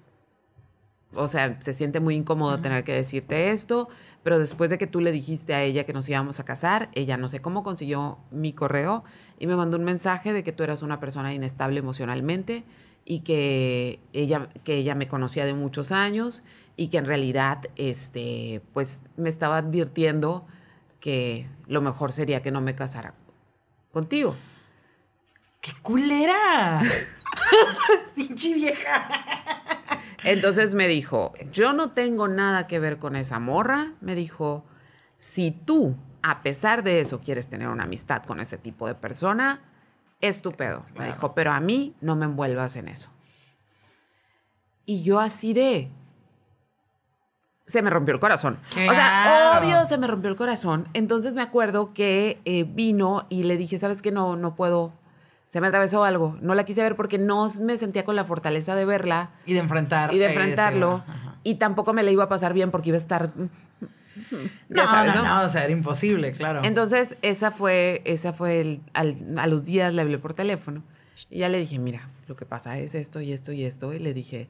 o sea, se siente muy incómodo tener que decirte esto, pero después de que tú le dijiste a ella que nos íbamos a casar, ella no sé cómo consiguió mi correo y me mandó un mensaje de que tú eras una persona inestable emocionalmente y que ella, que ella me conocía de muchos años y que en realidad, este, pues, me estaba advirtiendo que lo mejor sería que no me casara contigo. ¡Qué culera! ¡Pinche vieja! Entonces me dijo, yo no tengo nada que ver con esa morra. Me dijo, si tú, a pesar de eso, quieres tener una amistad con ese tipo de persona, es tu pedo. Me dijo, pero a mí no me envuelvas en eso. Y yo así de... Se me rompió el corazón. O sea, obvio se me rompió el corazón. Entonces me acuerdo que eh, vino y le dije, ¿sabes qué? No, no puedo. Se me atravesó algo. No la quise ver porque no me sentía con la fortaleza de verla Y de enfrentar. y de ese- enfrentarlo. Ajá. Y tampoco me la iba a pasar bien porque iba a estar. No, sabes, no, no, o sea, era imposible, claro. Entonces, esa fue, esa fue el, al- a los días le hablé por teléfono. Y ya le dije, mira, lo que pasa es esto y esto y esto. Y le dije,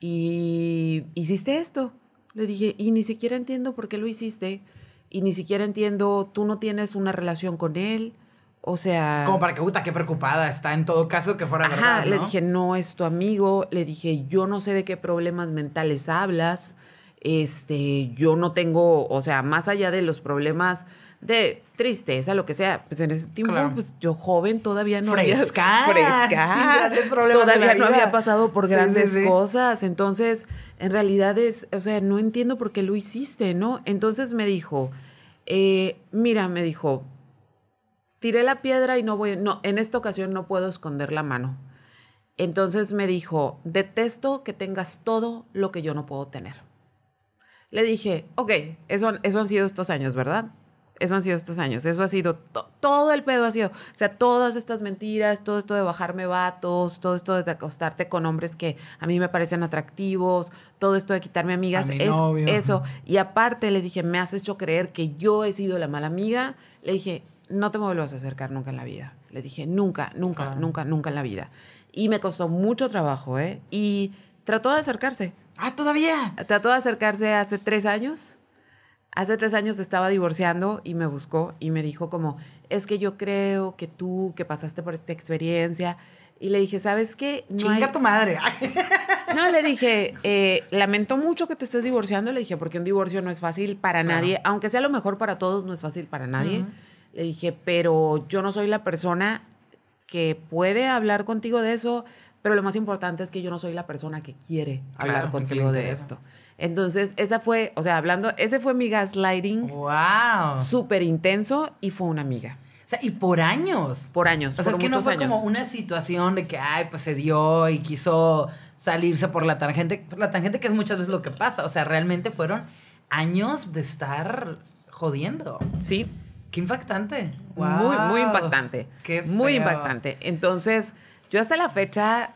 ¿y hiciste esto? Le dije, y ni siquiera entiendo por qué lo hiciste. Y ni siquiera entiendo, tú no tienes una relación con él. O sea. Como para que, puta, qué preocupada está en todo caso que fuera Ajá, verdad, le ¿no? dije, no es tu amigo. Le dije, yo no sé de qué problemas mentales hablas. Este, yo no tengo, o sea, más allá de los problemas de tristeza, lo que sea, pues en ese tiempo, Claro. pues yo joven todavía no Fresca, había fresca, todavía no había pasado por Sí, grandes sí. cosas. Entonces, en realidad es, o sea, no entiendo por qué lo hiciste, ¿no? Entonces me dijo, eh, mira, me dijo, tiré la piedra y no voy, no, en esta ocasión no puedo esconder la mano. Entonces me dijo, detesto que tengas todo lo que yo no puedo tener. Le dije, ok, eso, eso han sido estos años, ¿verdad? Eso han sido estos años, eso ha sido, to- todo el pedo ha sido, o sea, todas estas mentiras, todo esto de bajarme vatos, todo esto de acostarte con hombres que a mí me parecen atractivos, todo esto de quitarme amigas, es novio. eso. Y aparte le dije, me has hecho creer que yo he sido la mala amiga. Le dije, no te me vuelvas a acercar nunca en la vida. Le dije, nunca, nunca, nunca, nunca en la vida. Y me costó mucho trabajo, ¿eh? Y trató de acercarse. ¡Ah, todavía! Trató de acercarse hace tres años. Hace tres años estaba divorciando y me buscó y me dijo como, es que yo creo que tú, que pasaste por esta experiencia. Y le dije, ¿sabes qué? No Chinga hay- tu madre. no, le dije, eh, lamento mucho que te estés divorciando. Le dije, porque un divorcio no es fácil para Claro. nadie, aunque sea lo mejor para todos, no es fácil para nadie. Le dije, pero yo no soy la persona que puede hablar contigo de eso, pero lo más importante es que yo no soy la persona que quiere Claro, hablar contigo de esto. Entonces, esa fue, o sea, hablando, ese fue mi gaslighting ¡Wow! O súper intenso y fue una amiga. sea, y por años. Por años, O sea, por es que no fue años. como una situación de que, ay, pues se dio y quiso salirse por la tangente. Por la tangente que es muchas veces lo que pasa. O sea, realmente fueron años de estar jodiendo. Sí, Qué impactante. Muy, Wow. muy impactante. Qué Muy impactante. Entonces, yo hasta la fecha,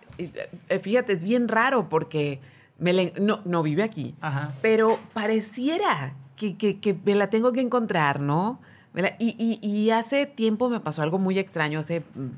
fíjate, es bien raro porque me la- no, no vive aquí, Ajá. pero pareciera que, que- que me la tengo que encontrar, ¿no? La- y, y- y hace tiempo me pasó algo muy extraño, hace, mm,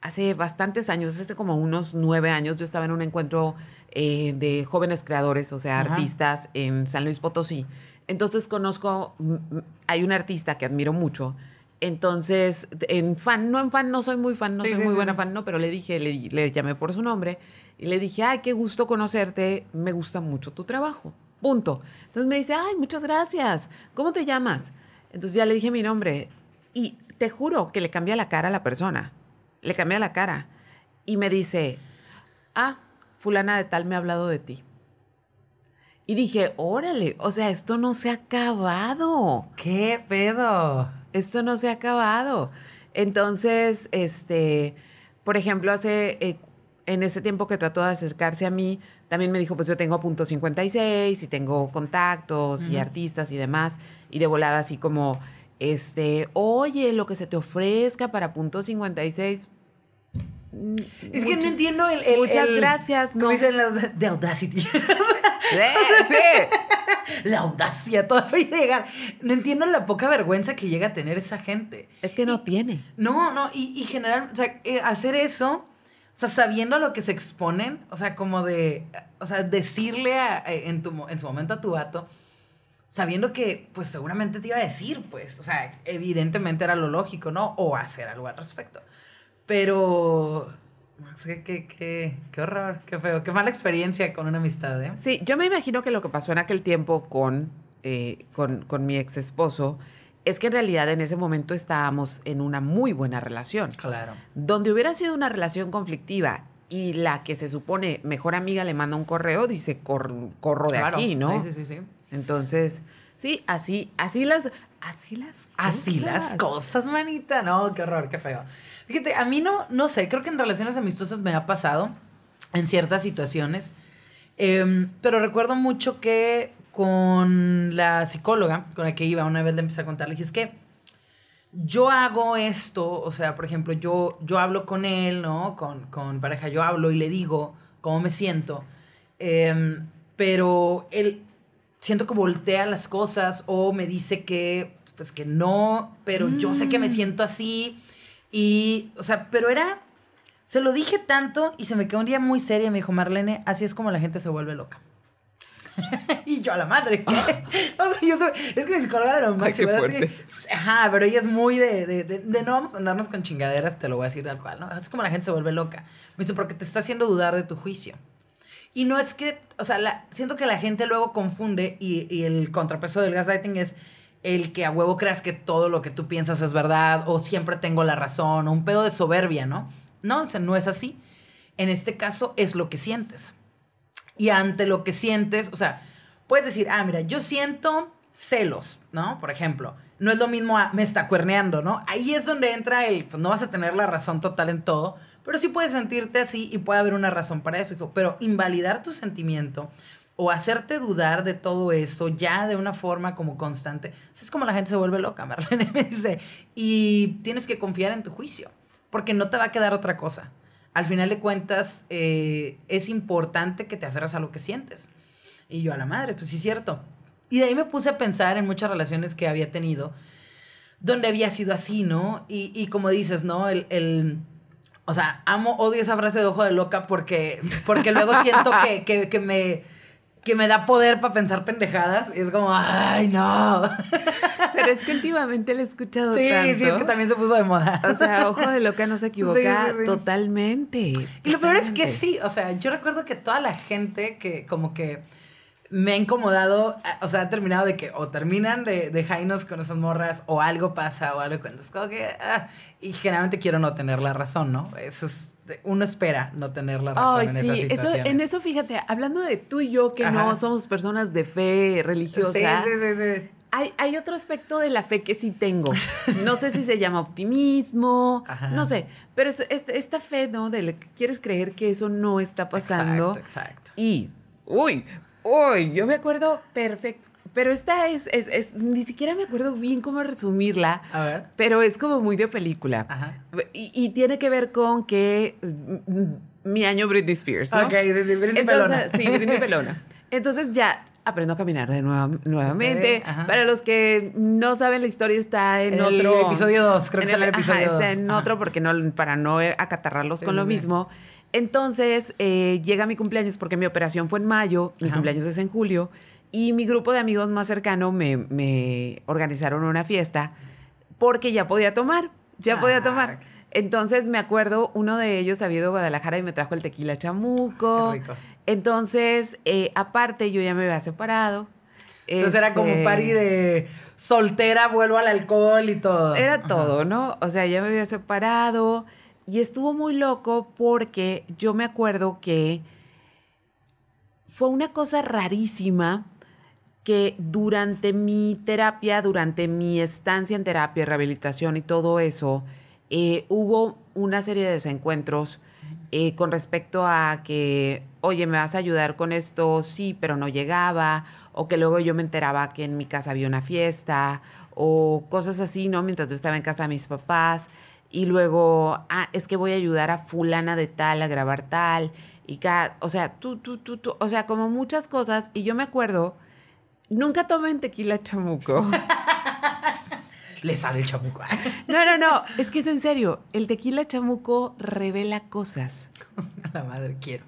hace bastantes años, hace como unos nueve años, yo estaba en un encuentro eh, de jóvenes creadores, o sea, Ajá. artistas en San Luis Potosí. Entonces conozco, mm, mm, hay un artista que admiro mucho. Entonces, en fan, no en fan, no soy muy fan, no Sí, soy sí, muy sí, buena fan, no, pero le dije, le, le llamé por su nombre y le dije, ay, qué gusto conocerte, me gusta mucho tu trabajo. Punto. Entonces me dice, ay, muchas gracias. ¿Cómo te llamas? Entonces ya le dije mi nombre y te juro que le cambia la cara a la persona. Le cambia la cara. Y me dice, ah, fulana de tal me ha hablado de ti. Y dije, órale, o sea, esto no se ha acabado. ¿Qué pedo? Esto no se ha acabado. Entonces, este, por ejemplo, hace, eh, en ese tiempo que trató de acercarse a mí, también me dijo, pues yo tengo punto 56 y tengo contactos y artistas y demás. Y de volada así como, este, oye, lo que se te ofrezca para punto 56. Es que no entiendo el... el- muchas el- gracias, Como no. dicen los de Audacity. Sí, sí. la audacia todavía de llegar. No entiendo la poca vergüenza que llega a tener esa gente. Es que no tiene. No, no, y, y general, o sea, eh, hacer eso, o sea, sabiendo a lo que se exponen, o sea, como de, o sea, decirle a- eh, en, tu, en su momento a tu vato, sabiendo que, pues seguramente te iba a decir, pues, o sea, evidentemente era lo lógico, ¿no? O hacer algo al respecto. Pero, sé, qué, qué, qué horror, qué feo, qué mala experiencia con una amistad, ¿eh? Sí, yo me imagino que lo que pasó en aquel tiempo con, eh, con, con mi ex esposo es que en realidad en ese momento estábamos en una muy buena relación. Claro. Donde hubiera sido una relación conflictiva y la que se supone mejor amiga le manda un correo, dice "Cor- corro de Claro. aquí, ¿no? Sí, sí, sí, sí. Entonces, sí, así, así las, así las, Así las cosas, manita. No, qué horror, qué feo. Fíjate, a mí no, no sé, creo que en relaciones amistosas me ha pasado en ciertas situaciones. Em, pero recuerdo mucho que con la psicóloga con la que iba, una vez le empecé a contar, le dije, es que yo hago esto, o sea, por ejemplo, yo, yo hablo con él, ¿no? Con, con pareja, yo hablo y le digo cómo me siento, em, pero él siento que voltea las cosas o me dice que, pues que no, pero yo sé que me siento así y, o sea, pero era, se lo dije tanto y se me quedó un día muy seria me dijo, Marlene, así es como la gente se vuelve loca. y yo a la madre, ¿qué? o sea, yo soy, es que mi psicóloga era lo máximo. Ajá, pero ella es muy de, de, de, de no vamos a andarnos con chingaderas, te lo voy a decir tal cual, ¿no? Es como la gente se vuelve loca. Me dice, porque te está haciendo dudar de tu juicio. Y no es que, o sea, la- siento que la gente luego confunde y, y el contrapeso del gaslighting es el que a huevo creas que todo lo que tú piensas es verdad o siempre tengo la razón o un pedo de soberbia, ¿no? No, o no es así. En este caso es lo que sientes. Y ante lo que sientes, o sea, puedes decir, ah, mira, yo siento celos, ¿no? Por ejemplo, no es lo mismo a me está cuerneando, ¿no? Ahí es donde entra el, pues no vas a tener la razón total en todo, pero sí puedes sentirte así y puede haber una razón para eso. Pero invalidar tu sentimiento o hacerte dudar de todo eso ya de una forma como constante, es como la gente se vuelve loca, Marlene me dice, y tienes que confiar en tu juicio, porque no te va a quedar otra cosa. Al final de cuentas, eh, es importante que te aferras a lo que sientes. Y yo a la madre, pues sí es cierto. Y de ahí me puse a pensar en muchas relaciones que había tenido, donde había sido así, ¿no? Y, y como dices, ¿no? El, el- o sea, amo, odio esa frase de ojo de loca porque, porque luego siento que, que, que me, que me da poder para pensar pendejadas. Y es como, ay, no. Pero es que últimamente le he escuchado Sí, tanto. sí, es que también se puso de moda. O sea, ojo de loca no se equivoca Sí, sí, sí. totalmente. Y lo peor es que totalmente. sí, o sea, yo recuerdo que toda la gente que como que me ha incomodado, o sea, ha terminado de que o terminan de, de jainos con esas morras o algo pasa o algo cuando es como que, ah, y generalmente quiero no tener la razón, ¿no? Eso es, uno espera no tener la razón en sí, esas eso, situaciones. en eso fíjate, hablando de tú y yo que no somos personas de fe religiosa, Sí, sí, sí, sí. Hay, hay otro aspecto de la fe que sí tengo. No sé si se llama optimismo, Ajá. no sé, pero es, es- esta fe, ¿no? De la que quieres creer que eso no está pasando. Exacto, exacto. Y, uy, uy, yo me acuerdo perfecto. Pero esta es, es, es- ni siquiera me acuerdo bien cómo resumirla. A ver. Pero es como muy de película. Ajá. Y, y tiene que ver con que mm, mm, mi año Britney Spears, ¿no? Ok, sí, sí, Britney Entonces, Pelona. Sí, Britney Pelona. Entonces ya aprendo a caminar de nueva- nuevamente. Para los que no saben, la historia está en, En el otro... episodio dos, creo que en sale el episodio ajá, está en Ajá. otro porque no, para no acatarrarlos Sí, con lo mismo. Entonces, eh, llega mi cumpleaños porque mi operación fue en mayo, mi Ajá. cumpleaños es en julio, y mi grupo de amigos más cercano me, me organizaron una fiesta porque ya podía tomar, ya podía Ah. tomar. Entonces me acuerdo, uno de ellos había ido a Guadalajara y me trajo el tequila chamuco. Qué rico. Entonces, eh, aparte, yo ya me había separado. Entonces era como Este, pari de soltera, vuelvo al alcohol y todo. Era Ajá. todo, ¿no? O sea, ya me había separado y estuvo muy loco porque yo me acuerdo que fue una cosa rarísima que durante mi terapia, durante mi estancia en terapia, rehabilitación y todo eso, eh, hubo una serie de desencuentros eh, con respecto a que, oye, ¿me vas a ayudar con esto? Sí, pero no llegaba, o que luego yo me enteraba que en mi casa había una fiesta, o cosas así, ¿no? Mientras yo estaba en casa de mis papás, y luego, ah, es que voy a ayudar a fulana de tal a grabar tal, y cada, o sea, tú, tú, tú, tú, o sea, como muchas cosas, y yo me acuerdo, nunca tomen tequila chamuco. Le sale el chamuco. No, no, no. Es que es en serio. El tequila chamuco revela cosas. La madre quiero.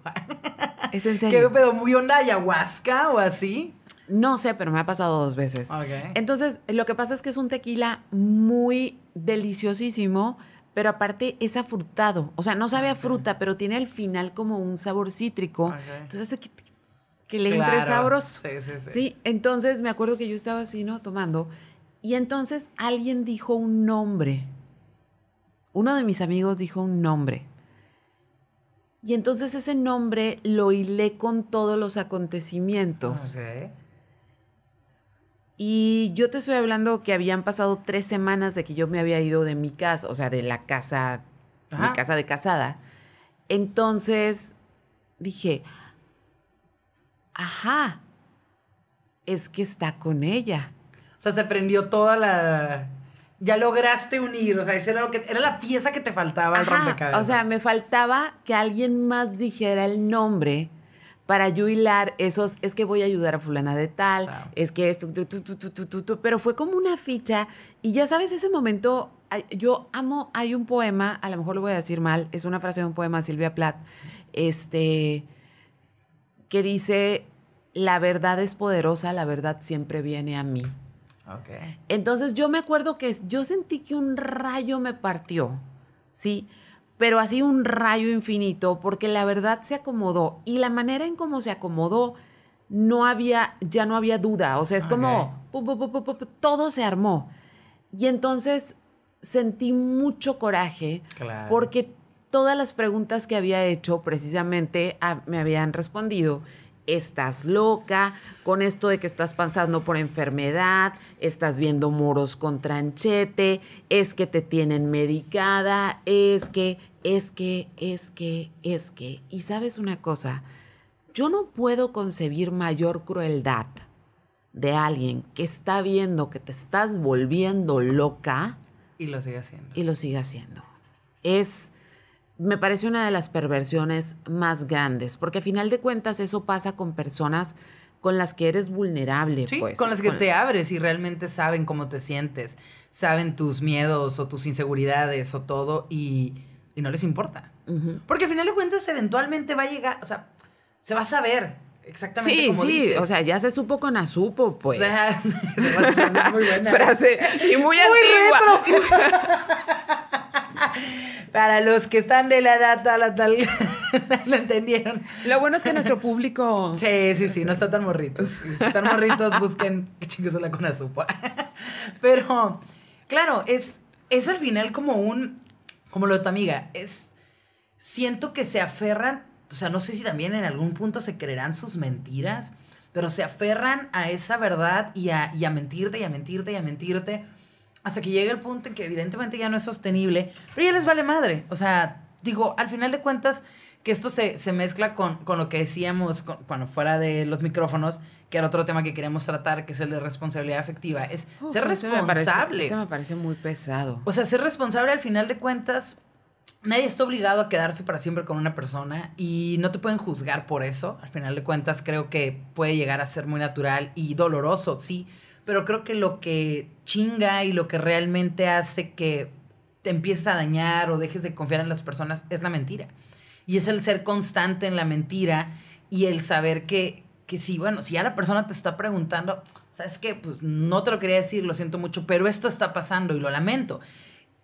Es en serio. ¿Qué pedo? ¿Muy onda ayahuasca o así? No sé, pero me ha pasado dos veces. Entonces, lo que pasa es que es un tequila muy deliciosísimo, pero aparte es afrutado. O sea, no sabe a fruta, pero tiene al final como un sabor cítrico. Entonces hace que, que le entre sabroso. Sí, sí, sí. Sí, entonces me acuerdo que yo estaba así, ¿no? Tomando. Y entonces alguien dijo un nombre. Uno de mis amigos dijo un nombre. Y entonces ese nombre lo hilé con todos los acontecimientos. Y yo te estoy hablando que habían pasado tres semanas de que yo me había ido de mi casa, o sea, de la casa, mi casa de casada. Entonces dije, ajá, es que está con ella. O sea, se prendió toda la... Ya lograste unir, o sea, era, lo que, era la pieza que te faltaba al rompecabezas. O sea, me faltaba que alguien más dijera el nombre para yo hilar esos, es que voy a ayudar a fulana de tal, es que esto, pero fue como una ficha y ya sabes, ese momento, yo amo, hay un poema, a lo mejor lo voy a decir mal, es una frase de un poema de Silvia Plath, este, que dice, la verdad es poderosa, la verdad siempre viene a mí. Entonces yo me acuerdo que yo sentí que un rayo me partió, ¿sí? Pero así un rayo infinito, porque la verdad se acomodó. Y la manera en cómo se acomodó, no había, ya no había duda. O sea, es como, todo se armó. Y entonces sentí mucho coraje, porque todas las preguntas que había hecho precisamente me habían respondido estás loca, con esto de que estás pasando por enfermedad, estás viendo moros con tranchete, es que te tienen medicada, es que, es que, es que, es que. Y sabes una cosa, yo no puedo concebir mayor crueldad de alguien que está viendo que te estás volviendo loca. Y lo sigue haciendo. Y lo sigue haciendo. Es me parece una de las perversiones más grandes, porque a final de cuentas eso pasa con personas con las que eres vulnerable. Sí, pues, con las que te abres y realmente saben cómo te sientes, saben tus miedos o tus inseguridades o todo y, no les importa. Porque a final de cuentas eventualmente va a llegar, o sea, se va a saber exactamente sí, como sí, o sea, ya se supo con Azupo, pues. O sea, muy buena. Frase y muy, muy antigua. Para los que están de la edad tal, tal, lo entendieron. Lo bueno es que nuestro público. Sí, sí, sí, no está tan morritos. Si están morritos, busquen qué chingos la con azupa. Pero, claro, es, es al final como un. Como lo de tu amiga. Es. Siento que se aferran. O sea, no sé si también en algún punto se creerán sus mentiras. Pero se aferran a esa verdad y a, y a mentirte y a mentirte y a mentirte hasta que llega el punto en que evidentemente ya no es sostenible, pero ya les vale madre. O sea, digo, al final de cuentas, que esto se, mezcla con, lo que decíamos cuando fuera de los micrófonos, que era otro tema que queríamos tratar, que es el de responsabilidad afectiva, es ser responsable. Eso me, parece, muy pesado. O sea, ser responsable al final de cuentas, nadie está obligado a quedarse para siempre con una persona y no te pueden juzgar por eso. Al final de cuentas, creo que puede llegar a ser muy natural y doloroso, sí, pero creo que lo que chinga y lo que realmente hace que te empieces a dañar o dejes de confiar en las personas es la mentira. Y es el ser constante en la mentira y el saber que, que si, bueno, si ya la persona te está preguntando, ¿sabes qué? Pues no te lo quería decir, lo siento mucho, pero esto está pasando y lo lamento.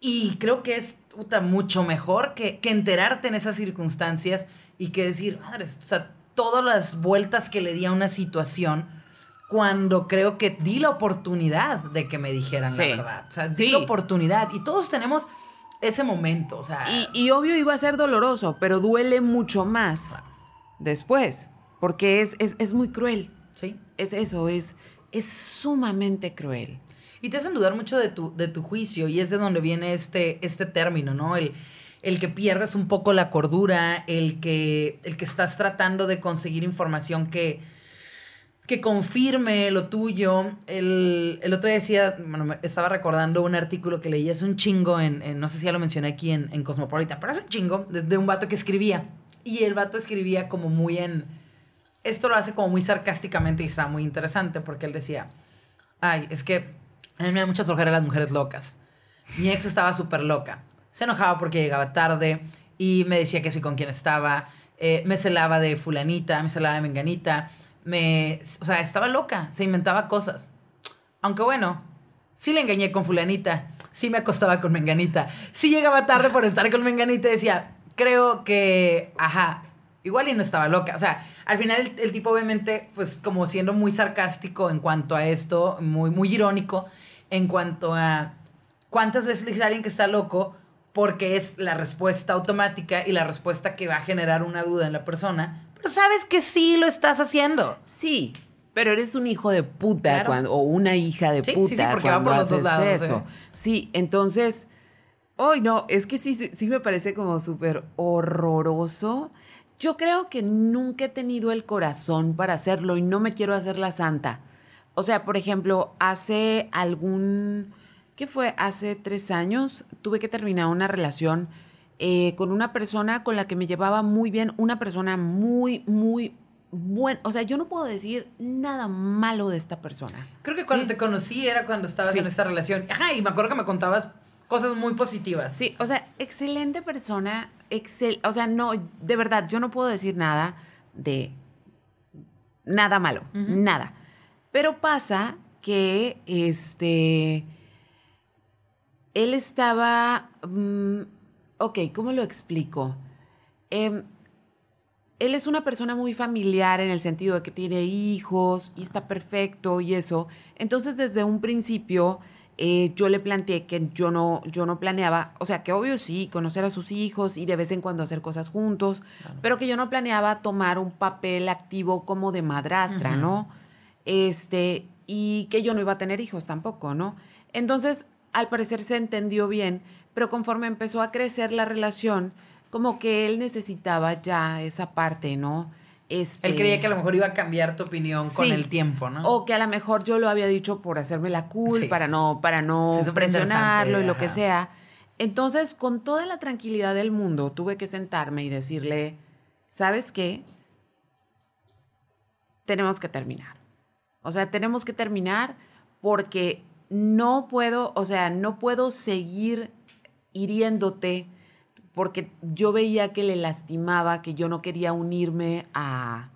Y creo que es puta, mucho mejor que, que enterarte en esas circunstancias y que decir, madre, o sea, todas las vueltas que le di a una situación, cuando creo que di la oportunidad de que me dijeran la verdad. O sea, di la oportunidad. Y todos tenemos ese momento. O sea. Y, obvio iba a ser doloroso, pero duele mucho más después. Porque es, es, muy cruel. Sí. Es eso, es, es sumamente cruel. Y te hacen dudar mucho de tu, de tu juicio, y es de donde viene este, este término, ¿no? El, el que pierdes un poco la cordura, el que, el que estás tratando de conseguir información que, que confirme lo tuyo. El, otro día decía, bueno, estaba recordando un artículo que leí hace un chingo en, no sé si ya lo mencioné aquí en, en Cosmopolitan, pero es un chingo, de, un vato que escribía. Y el vato escribía como muy en... Esto lo hace como muy sarcásticamente y está muy interesante porque él decía, ay, es que a mí me da mucha flojera las mujeres locas. Mi ex estaba súper loca se enojaba porque llegaba tarde y me decía que sí con quién estaba, eh, me celaba de fulanita, me celaba de menganita, me, o sea, estaba loca, se inventaba cosas. Aunque bueno, sí le engañé con fulanita, sí me acostaba con menganita, sí llegaba tarde por estar con menganita y decía, creo que, ajá, igual y no estaba loca. O sea, al final el, el, tipo obviamente, pues como siendo muy sarcástico en cuanto a esto, muy, muy irónico en cuanto a cuántas veces le dice a alguien que está loco porque es la respuesta automática y la respuesta que va a generar una duda en la persona, pero sabes que sí lo estás haciendo. Sí, pero eres un hijo de puta cuando, o una hija de puta sí, sí, porque va por los dos lados, eso. Sí, entonces, hoy no, es que sí, sí me parece como súper horroroso. Yo creo que nunca he tenido el corazón para hacerlo y no me quiero hacer la santa. O sea, por ejemplo, hace algún que fue hace tres años, tuve que terminar una relación eh, con una persona con la que me llevaba muy bien, una persona muy, muy buena. O sea, yo no puedo decir nada malo de esta persona. Creo que cuando te conocí era cuando estabas en esta relación. Ajá, y me acuerdo que me contabas cosas muy positivas. Sí, o sea, excelente persona, excel, o sea, no, de verdad, yo no puedo decir nada de nada malo, nada. Pero pasa que este él estaba, mm, ok, ¿cómo lo explico? Em, él es una persona muy familiar en el sentido de que tiene hijos y está perfecto y eso. Entonces, desde un principio, eh, yo le planteé que yo no, yo no planeaba, o sea, que obvio sí, conocer a sus hijos y de vez en cuando hacer cosas juntos, pero que yo no planeaba tomar un papel activo como de madrastra, ¿no? Este, y que yo no iba a tener hijos tampoco, ¿no? Entonces, al parecer se entendió bien, pero conforme empezó a crecer la relación, como que él necesitaba ya esa parte, ¿no? Este, él creía que a lo mejor iba a cambiar tu opinión con el tiempo, ¿no? O que a lo mejor yo lo había dicho por hacerme la cool, para no, para no presionarlo y lo que sea. Entonces, con toda la tranquilidad del mundo, tuve que sentarme y decirle, ¿sabes qué? Tenemos que terminar. O sea, tenemos que terminar porque no puedo, o sea, no puedo seguir hiriéndote porque yo veía que le lastimaba, que yo no quería unirme a,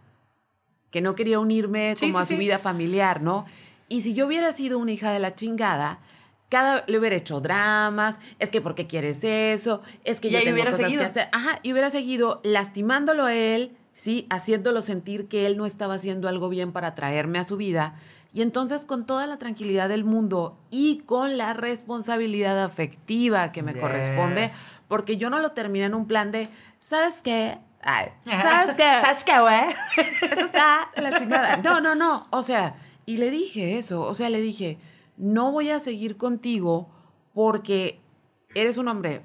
que no quería unirme como a su vida familiar, ¿no? Y si yo hubiera sido una hija de la chingada, cada le hubiera hecho dramas, es que ¿por qué quieres eso? Es que ya hubiera seguido. Ajá, y hubiera seguido lastimándolo a él, sí, haciéndolo sentir que él no estaba haciendo algo bien para traerme a su vida y entonces con toda la tranquilidad del mundo y con la responsabilidad afectiva que me corresponde, porque yo no lo terminé en un plan de, ¿sabes qué? ¿sabes qué? ¿Sabes qué, güey? Eso está la chingada. No, no, no. O sea, y le dije eso, o sea, le dije, no voy a seguir contigo porque eres un hombre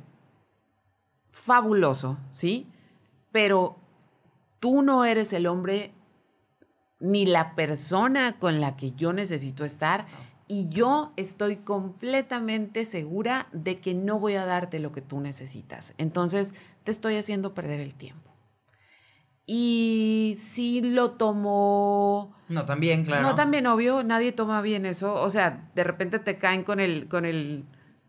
fabuloso, ¿sí? Pero tú no eres el hombre ni la persona con la que yo necesito estar. Y yo estoy completamente segura de que no voy a darte lo que tú necesitas. Entonces, te estoy haciendo perder el tiempo. Y si lo tomo... No, también, claro. No, también, obvio, nadie toma bien eso. O sea, de repente te caen con el... Con el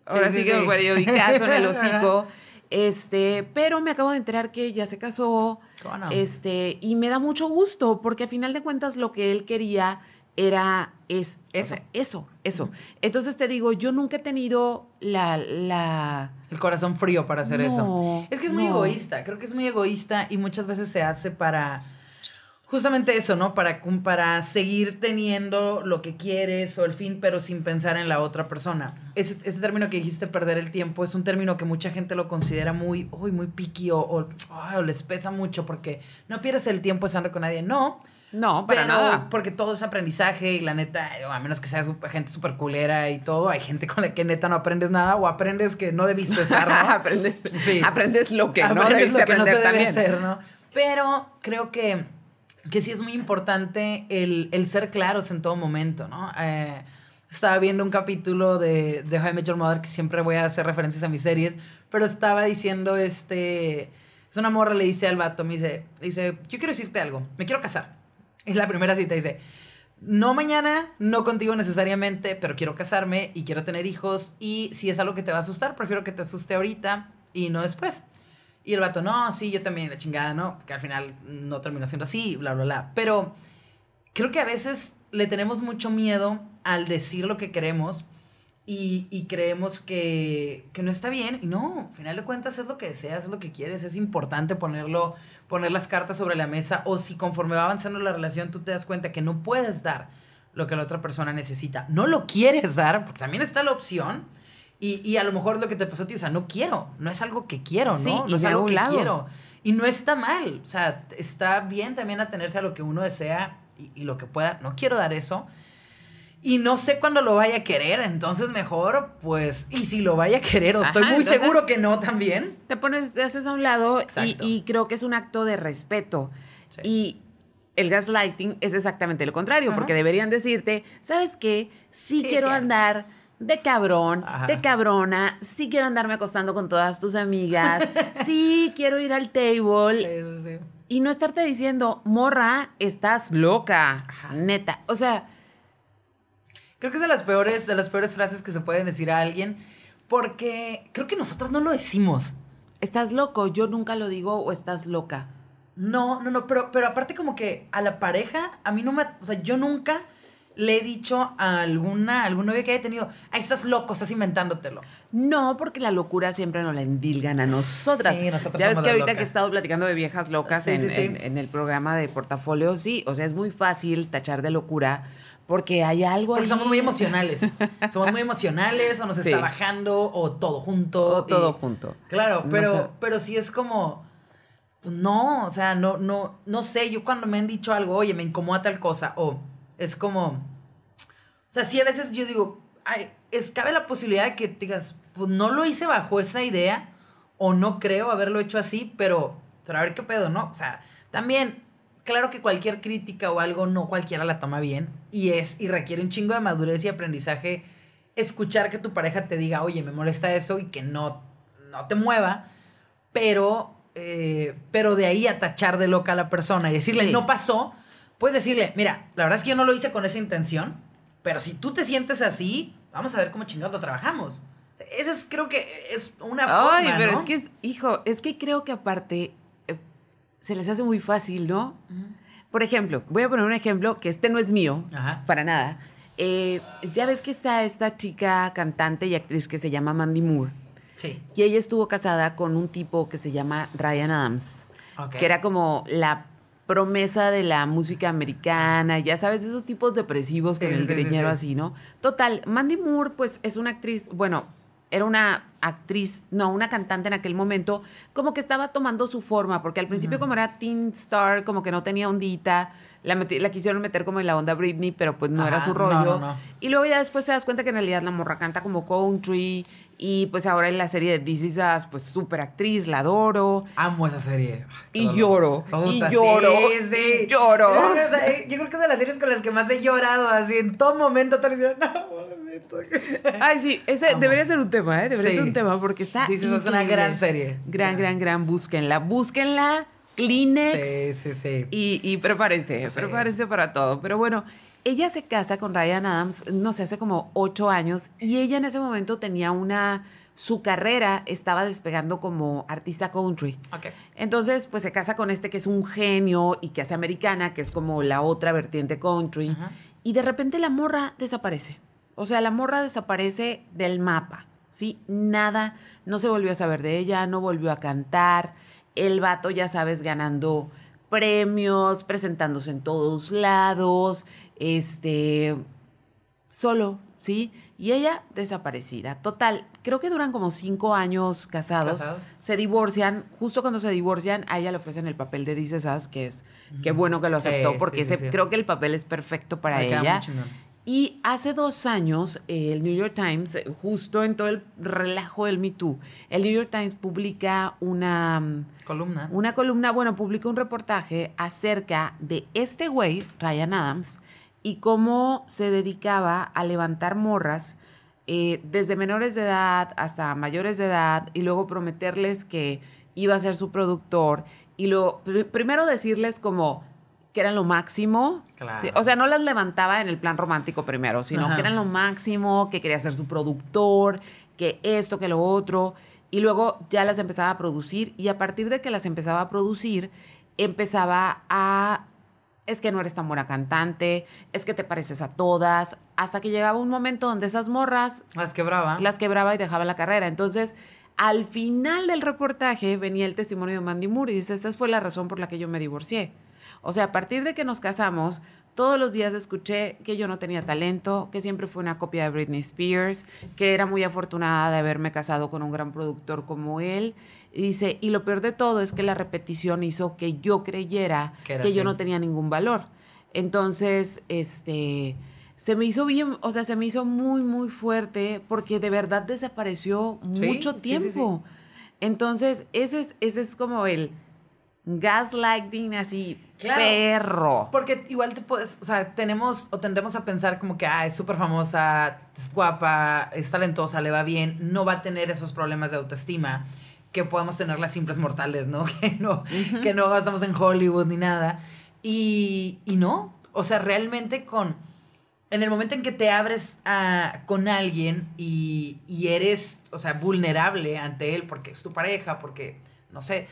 ahora sí, que periodicazo en el hocico. Este, pero me acabo de enterar que ya se casó. Este, y me da mucho gusto, porque a final de cuentas lo que él quería era es eso, eso, eso. Entonces te digo, yo nunca he tenido la, la... el corazón frío para hacer eso. Es que es muy egoísta, creo que es muy egoísta y muchas veces se hace para justamente eso, ¿no? Para, para seguir teniendo lo que quieres o el fin, pero sin pensar en la otra persona. Ese, ese término que dijiste, perder el tiempo, es un término que mucha gente lo considera muy, uy, muy piqui o, o, les pesa mucho porque no pierdes el tiempo estando con nadie. No, No, para pero nada. Porque todo es aprendizaje y la neta, a menos que seas gente súper culera y todo, hay gente con la que neta no aprendes nada o aprendes que no debiste estar, ¿no? aprendes, aprendes lo que no aprendes debiste lo que no se debe también. hacer, ¿no? Pero creo que, que sí es muy importante el, el ser claros en todo momento, ¿no? Eh, estaba viendo un capítulo de, de How I Your Mother, que siempre voy a hacer referencias a mis series, pero estaba diciendo, este, es una morra, le dice al vato, me dice, dice, yo quiero decirte algo, me quiero casar. Es la primera cita, dice, no mañana, no contigo necesariamente, pero quiero casarme y quiero tener hijos y si es algo que te va a asustar, prefiero que te asuste ahorita y no después. Y el vato, no, sí, yo también, la chingada, ¿no? Que al final no terminó siendo así, bla, bla, bla. Pero creo que a veces le tenemos mucho miedo al decir lo que queremos y, y creemos que, que, no está bien. Y no, al final de cuentas es lo que deseas, es lo que quieres. Es importante ponerlo, poner las cartas sobre la mesa. O si conforme va avanzando la relación tú te das cuenta que no puedes dar lo que la otra persona necesita. No lo quieres dar, porque también está la opción. Y, y a lo mejor lo que te pasó a ti, o sea, no quiero, no es algo que quiero, ¿no? Sí, no es algo que lado. quiero. Y no está mal, o sea, está bien también atenerse a lo que uno desea y, y lo que pueda. No quiero dar eso. Y no sé cuándo lo vaya a querer, entonces mejor, pues, y si lo vaya a querer, o estoy Ajá, muy entonces- seguro que no también. Te pones, te haces a un lado y, y creo que es un acto de respeto. Sí. Y el gaslighting es exactamente lo contrario, Ajá. porque deberían decirte, ¿sabes qué? Sí, Sí, quiero andar de cabrón, Ajá. de cabrona, sí quiero andarme acostando con todas tus amigas, sí quiero ir al table. Sí. Y no estarte diciendo, morra, estás loca, neta. O sea, Creo que es de las peores, de las peores frases que se pueden decir a alguien, porque creo que nosotros no lo decimos. estás loco, yo nunca lo digo o estás loca. No, no, no, pero, pero aparte como que a la pareja, a mí no me, o sea, yo nunca le he dicho a alguna, algún novio que haya tenido, ay, estás loco, estás inventándotelo. No, porque la locura siempre nos la endilgan a nosotras. Sí, nosotras ya ves que ahorita locas. que he estado platicando de viejas locas Sí, en, sí, sí. en- en el programa de portafolio, sí, o sea, es muy fácil tachar de locura porque hay algo Porque ahí. somos muy emocionales. somos muy emocionales, o nos está bajando, o todo junto. O todo y- junto. Claro, No pero, sé. pero sí es como. pues no, o sea, no, no, no sé. Yo cuando me han dicho algo, oye, me incomoda tal cosa, o es como. O sea, sí a veces yo digo, ay, es, cabe la posibilidad de que digas, pues no lo hice bajo esa idea, o no creo haberlo hecho así, pero, pero a ver qué pedo, ¿no? O sea, también, claro que cualquier crítica o algo no cualquiera la toma bien, y es, y requiere un chingo de madurez y aprendizaje escuchar que tu pareja te diga, oye, me molesta eso, y que no, no te mueva, pero, eh, pero de ahí a tachar de loca a la persona y decirle, Sí. no pasó, puedes decirle, mira, la verdad es que yo no lo hice con esa intención, pero si tú te sientes así, vamos a ver cómo chingados lo trabajamos. Esa es, creo que es una forma, Ay, pero ¿no? es que, es, hijo, es que creo que aparte eh, se les hace muy fácil, ¿no? Por ejemplo, voy a poner un ejemplo que este no es mío, Ajá. para nada. Eh, ya ves que está esta chica cantante y actriz que se llama Mandy Moore. Sí. Y ella estuvo casada con un tipo que se llama Ryan Adams, que era como la promesa de la música americana, ya sabes, esos tipos depresivos con Sí, el sí, greñero sí. así, ¿no? Total, Mandy Moore, pues es una actriz, bueno, era una actriz, no, una cantante en aquel momento, como que estaba tomando su forma, porque al principio como era teen star, como que no tenía ondita, la, la quisieron meter como en la onda Britney, pero pues no era su rollo. no, no. Y luego ya después te das cuenta que en realidad la morra canta como country y pues ahora en la serie de This Is Us, pues súper actriz, la adoro. Amo esa serie. Ay, Y lloro, y lloro, sí, sí. y lloro. Yo creo que- es de las series con las que más he llorado, así en todo momento. Día, no. Ay, sí, ese debería ser un tema, ¿eh? Debería Sí. ser un tema porque está. Us es una gran serie. Gran, gran, gran. Búsquenla. Búsquenla. Kleenex. Sí, sí, sí. Y, y prepárense, Sí. prepárense para todo. Pero bueno, ella se casa con Ryan Adams, no sé, hace como ocho años, y ella en ese momento tenía una. Su carrera estaba despegando como artista country. Ok. Entonces, pues se casa con este que es un genio y que hace americana, que es como la otra vertiente country. Ajá. Y de repente la morra desaparece. O sea, la morra desaparece del mapa. ¿Sí? Nada, no se volvió a saber de ella, no volvió a cantar. El vato, ya sabes, ganando premios, presentándose en todos lados, este, solo, ¿sí? Y ella desaparecida. Total, creo que duran como cinco años casados. Se divorcian. Justo cuando se divorcian, a ella le ofrecen el papel de Dices Us, que es, qué bueno que lo aceptó, porque creo que el papel es perfecto para ella. Y hace dos años, el New York Times, justo en todo el relajo del Me Too, el New York Times publica una mm, columna. Una columna, bueno, publica un reportaje acerca de este güey, Ryan Adams, y cómo se dedicaba a levantar morras eh, desde menores de edad hasta mayores de edad y luego prometerles que iba a ser su productor y lo primero decirles como que eran lo máximo. o sea, no las levantaba en el plan romántico primero, sino que eran lo máximo, que quería ser su productor, que esto, que lo otro. Y luego ya las empezaba a producir y a partir de que las empezaba a producir, empezaba a... Es que no eres tan buena cantante, es que te pareces a todas, hasta que llegaba un momento donde esas morras... Las quebraba. Las quebraba y dejaba la carrera. Entonces, al final del reportaje venía el testimonio de Mandy Moore y dice, esta fue la razón por la que yo me divorcié o sea, a partir de que nos casamos, todos los días escuché que yo no tenía talento, que siempre fue una copia de Britney Spears, que era muy afortunada de haberme casado con un gran productor como él. Y dice, y lo peor de todo es que la repetición hizo que yo creyera que, yo no tenía ningún valor. Entonces, este, se me hizo bien, o sea, se me hizo muy, muy fuerte porque de verdad desapareció mucho tiempo. Entonces, ese es, ese es como el gaslighting así perro. Porque igual te puedes, o sea, tenemos o tendemos a pensar como que, ah, es súper famosa, es guapa, es talentosa, le va bien, no va a tener esos problemas de autoestima que podemos tener las simples mortales, ¿no? Que no, que no estamos en Hollywood ni nada. Y, y no, o sea, realmente con, en el momento en que te abres a, con alguien y, y eres, o sea, vulnerable ante él porque es tu pareja, porque, no sé,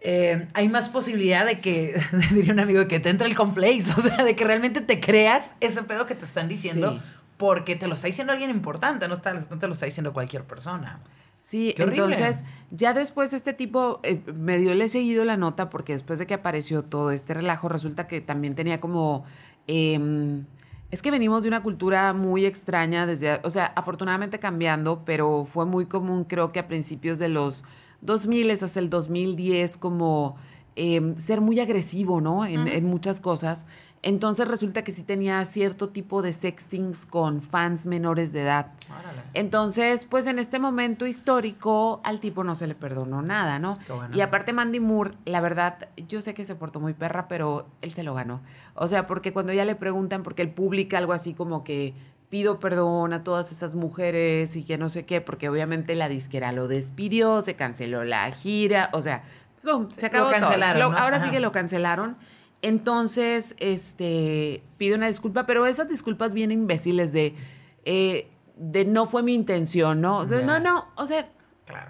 eh, hay más posibilidad de que, diría un amigo, que te entre el complex, o sea, de que realmente te creas ese pedo que te están diciendo porque te lo está diciendo alguien importante, no, está, no te lo está diciendo cualquier persona. Sí, entonces ya después este tipo, eh, medio le he seguido la nota porque después de que apareció todo este relajo, resulta que también tenía como... Em, es que venimos de una cultura muy extraña desde, o sea, afortunadamente cambiando, pero fue muy común creo que a principios de los 2000 hasta el 2010 como em, ser muy agresivo, ¿no? En, muchas cosas. Entonces resulta que sí tenía cierto tipo de sextings con fans menores de edad. Entonces, pues en este momento histórico al tipo no se le perdonó nada, ¿no? Y aparte Mandy Moore, la verdad, yo sé que se portó muy perra, pero él se lo ganó. O sea, porque cuando ya le preguntan, porque él publica algo así como que pido perdón a todas esas mujeres y que no sé qué, porque obviamente la disquera lo despidió, se canceló la gira, o sea, se acabó cancelaron, Ahora sí que lo cancelaron. Entonces, este, pido una disculpa, pero esas disculpas bien imbéciles de, eh, de no fue mi intención, ¿no? no, no, o sea,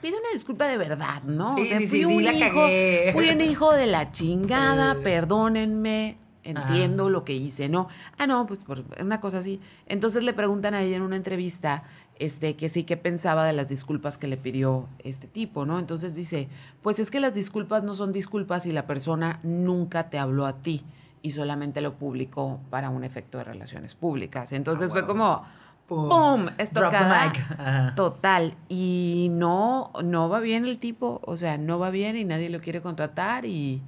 pido una disculpa de verdad, ¿no? Sí, o sea, sí, fui un hijo, fui un hijo de la chingada, perdónenme, entiendo lo que hice, ¿no? Ah, no, pues por una cosa así. Entonces le preguntan a ella en una entrevista este, que sí, qué pensaba de las disculpas que le pidió este tipo, ¿no? Entonces dice, pues es que las disculpas no son disculpas y la persona nunca te habló a ti y solamente lo publicó para un efecto de relaciones públicas. Entonces ah, fue como... ¡Pum! Estocada. Total. Y no, no va bien el tipo. O sea, no va bien y nadie lo quiere contratar y,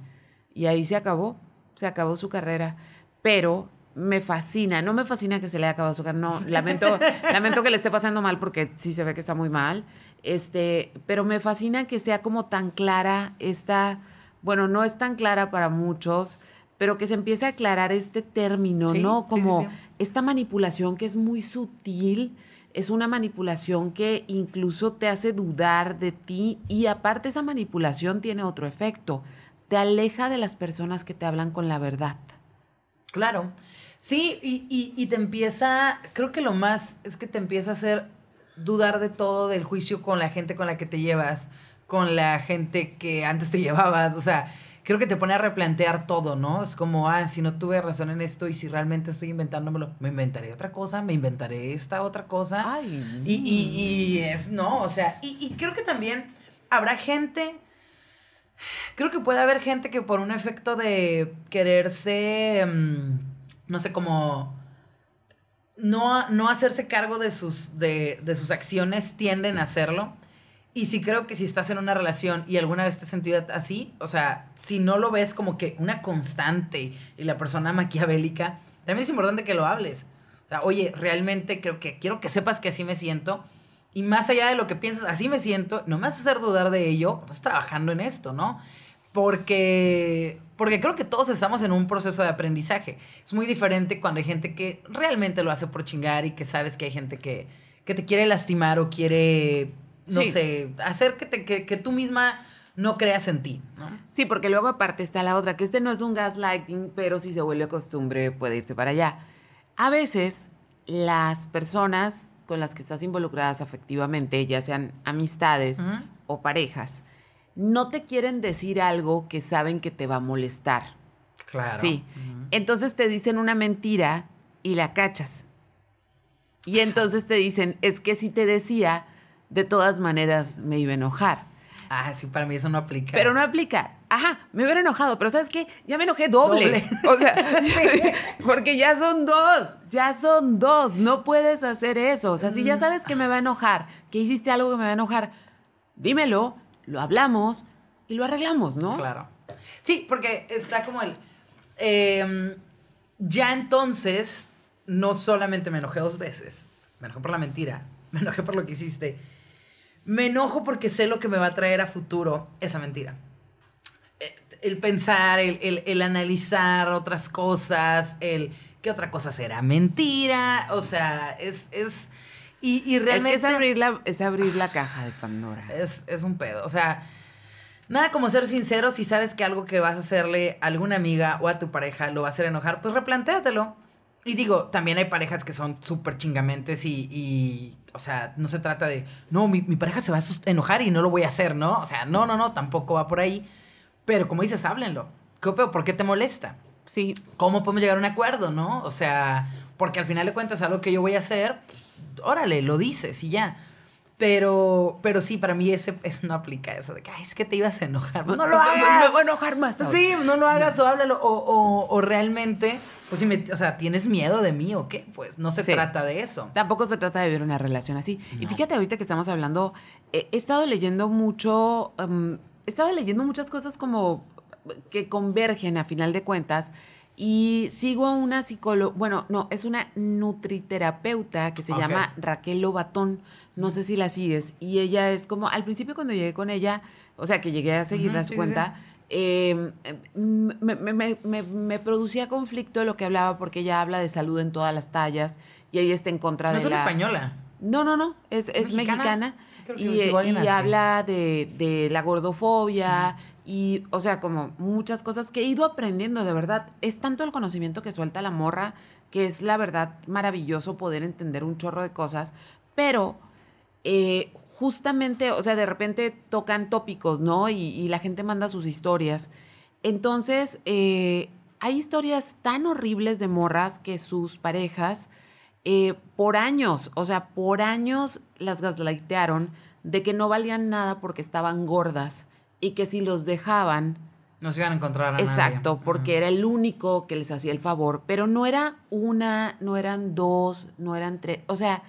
y ahí se acabó se acabó su carrera, pero me fascina, no me fascina que se le haya acabado su carrera, no, lamento, lamento que le esté pasando mal porque sí se ve que está muy mal, este, pero me fascina que sea como tan clara esta, bueno, no es tan clara para muchos, pero que se empiece a aclarar este término, ¿no? Como esta manipulación que es muy sutil, es una manipulación que incluso te hace dudar de ti y aparte esa manipulación tiene otro efecto, te aleja de las personas que te hablan con la verdad. Claro. Sí, y, te empieza, creo que lo más es que te empieza a hacer dudar de todo del juicio con la gente con la que te llevas, con la gente que antes te llevabas, o sea, creo que te pone a replantear todo, ¿no? Es como, ah, si no tuve razón en esto y si realmente estoy inventándomelo, me inventaré otra cosa, me inventaré esta otra cosa. Ay. Y, y, y es, no, o sea, y, y creo que también habrá gente creo que puede haber gente que por un efecto de quererse, mm, no sé, como... no, no hacerse cargo de sus, de, de sus acciones tienden a hacerlo. Y sí creo que si estás en una relación y alguna vez te has sentido así, o sea, si no lo ves como que una constante y la persona maquiavélica, también es importante que lo hables. O sea, oye, realmente creo que quiero que sepas que así me siento. Y más allá de lo que piensas, así me siento, no me vas a hacer dudar de ello, pues trabajando en esto, ¿no? Porque, porque creo que todos estamos en un proceso de aprendizaje. Es muy diferente cuando hay gente que realmente lo hace por chingar y que sabes que hay gente que, que te quiere lastimar o quiere no sé, hacer que, te, que, tú misma no creas en ti. ¿no? Sí, porque luego aparte está la otra, que este no es un gaslighting, pero si se vuelve costumbre puede irse para allá. A veces las personas con las que estás involucradas afectivamente, ya sean amistades o parejas, no te quieren decir algo que saben que te va a molestar. Claro. Sí. Entonces te dicen una mentira y la cachas. Y entonces te dicen, es que si te decía, de todas maneras me iba a enojar. Ah, sí, para mí eso no aplica. Pero no aplica. Ajá, me hubiera enojado, pero ¿sabes qué? Ya me enojé doble. O sea, porque ya son dos, ya son dos, no puedes hacer eso. O sea, si ya sabes que me va a enojar, que hiciste algo que me va a enojar, dímelo, lo hablamos y lo arreglamos, ¿no? Claro. Sí, porque está como el... Em, ya entonces, no solamente me enojé dos veces, me enojé por la mentira, me enojé por lo que hiciste me enojo porque sé lo que me va a traer a futuro esa mentira. El pensar, el, analizar otras cosas, el qué otra cosa será mentira, o sea, es... es y, realmente... Es, abrir la, es abrir la caja de Pandora. Es, es un pedo, o sea... Nada como ser sincero si sabes que algo que vas a hacerle a alguna amiga o a tu pareja lo va a hacer enojar, pues replantéatelo. Y digo, también hay parejas que son súper chingamentes y, o sea, no se trata de, no, mi, pareja se va a enojar y no lo voy a hacer, ¿no? O sea, no, no, no, tampoco va por ahí. Pero como dices, háblenlo. ¿Qué, ¿Por qué te molesta? Sí. ¿Cómo podemos llegar a un acuerdo, no? O sea, porque al final de cuentas algo que yo voy a hacer, pues, órale, lo dices y ya. Pero, pero sí, para mí ese, no aplica eso de que, Ay, es que te ibas a enojar. no lo hagas. Me voy a enojar más. Sí, no lo hagas o háblalo. O, o, o realmente, pues si me, o sea, ¿tienes miedo de mí o qué? Pues no se trata de eso. Tampoco se trata de vivir una relación así. Y fíjate ahorita que estamos hablando, he estado leyendo mucho, em, he estado leyendo muchas cosas como que convergen a final de cuentas. Y sigo a una psicóloga, bueno, no, es una nutriterapeuta que se llama Raquel Lobatón, no sé si la sigues, y ella es como, al principio cuando llegué con ella, o sea, que llegué a seguirla a su cuenta, em, me, producía conflicto lo que hablaba porque ella habla de salud en todas las tallas y ella está en contra de la... No es española. No, no, no, es, mexicana, y, habla de, la gordofobia y, o sea, como muchas cosas que he ido aprendiendo, de verdad. Es tanto el conocimiento que suelta la morra que es la verdad maravilloso poder entender un chorro de cosas, pero eh, justamente, o sea, de repente tocan tópicos, ¿no? Y, la gente manda sus historias. Entonces, eh, hay historias tan horribles de morras que sus parejas eh, por años, o sea, por años las gaslightearon de que no valían nada porque estaban gordas y que si los dejaban... No se iban a encontrar a Exacto, porque era el único que les hacía el favor, pero no era una, no eran dos, no eran tres, o sea,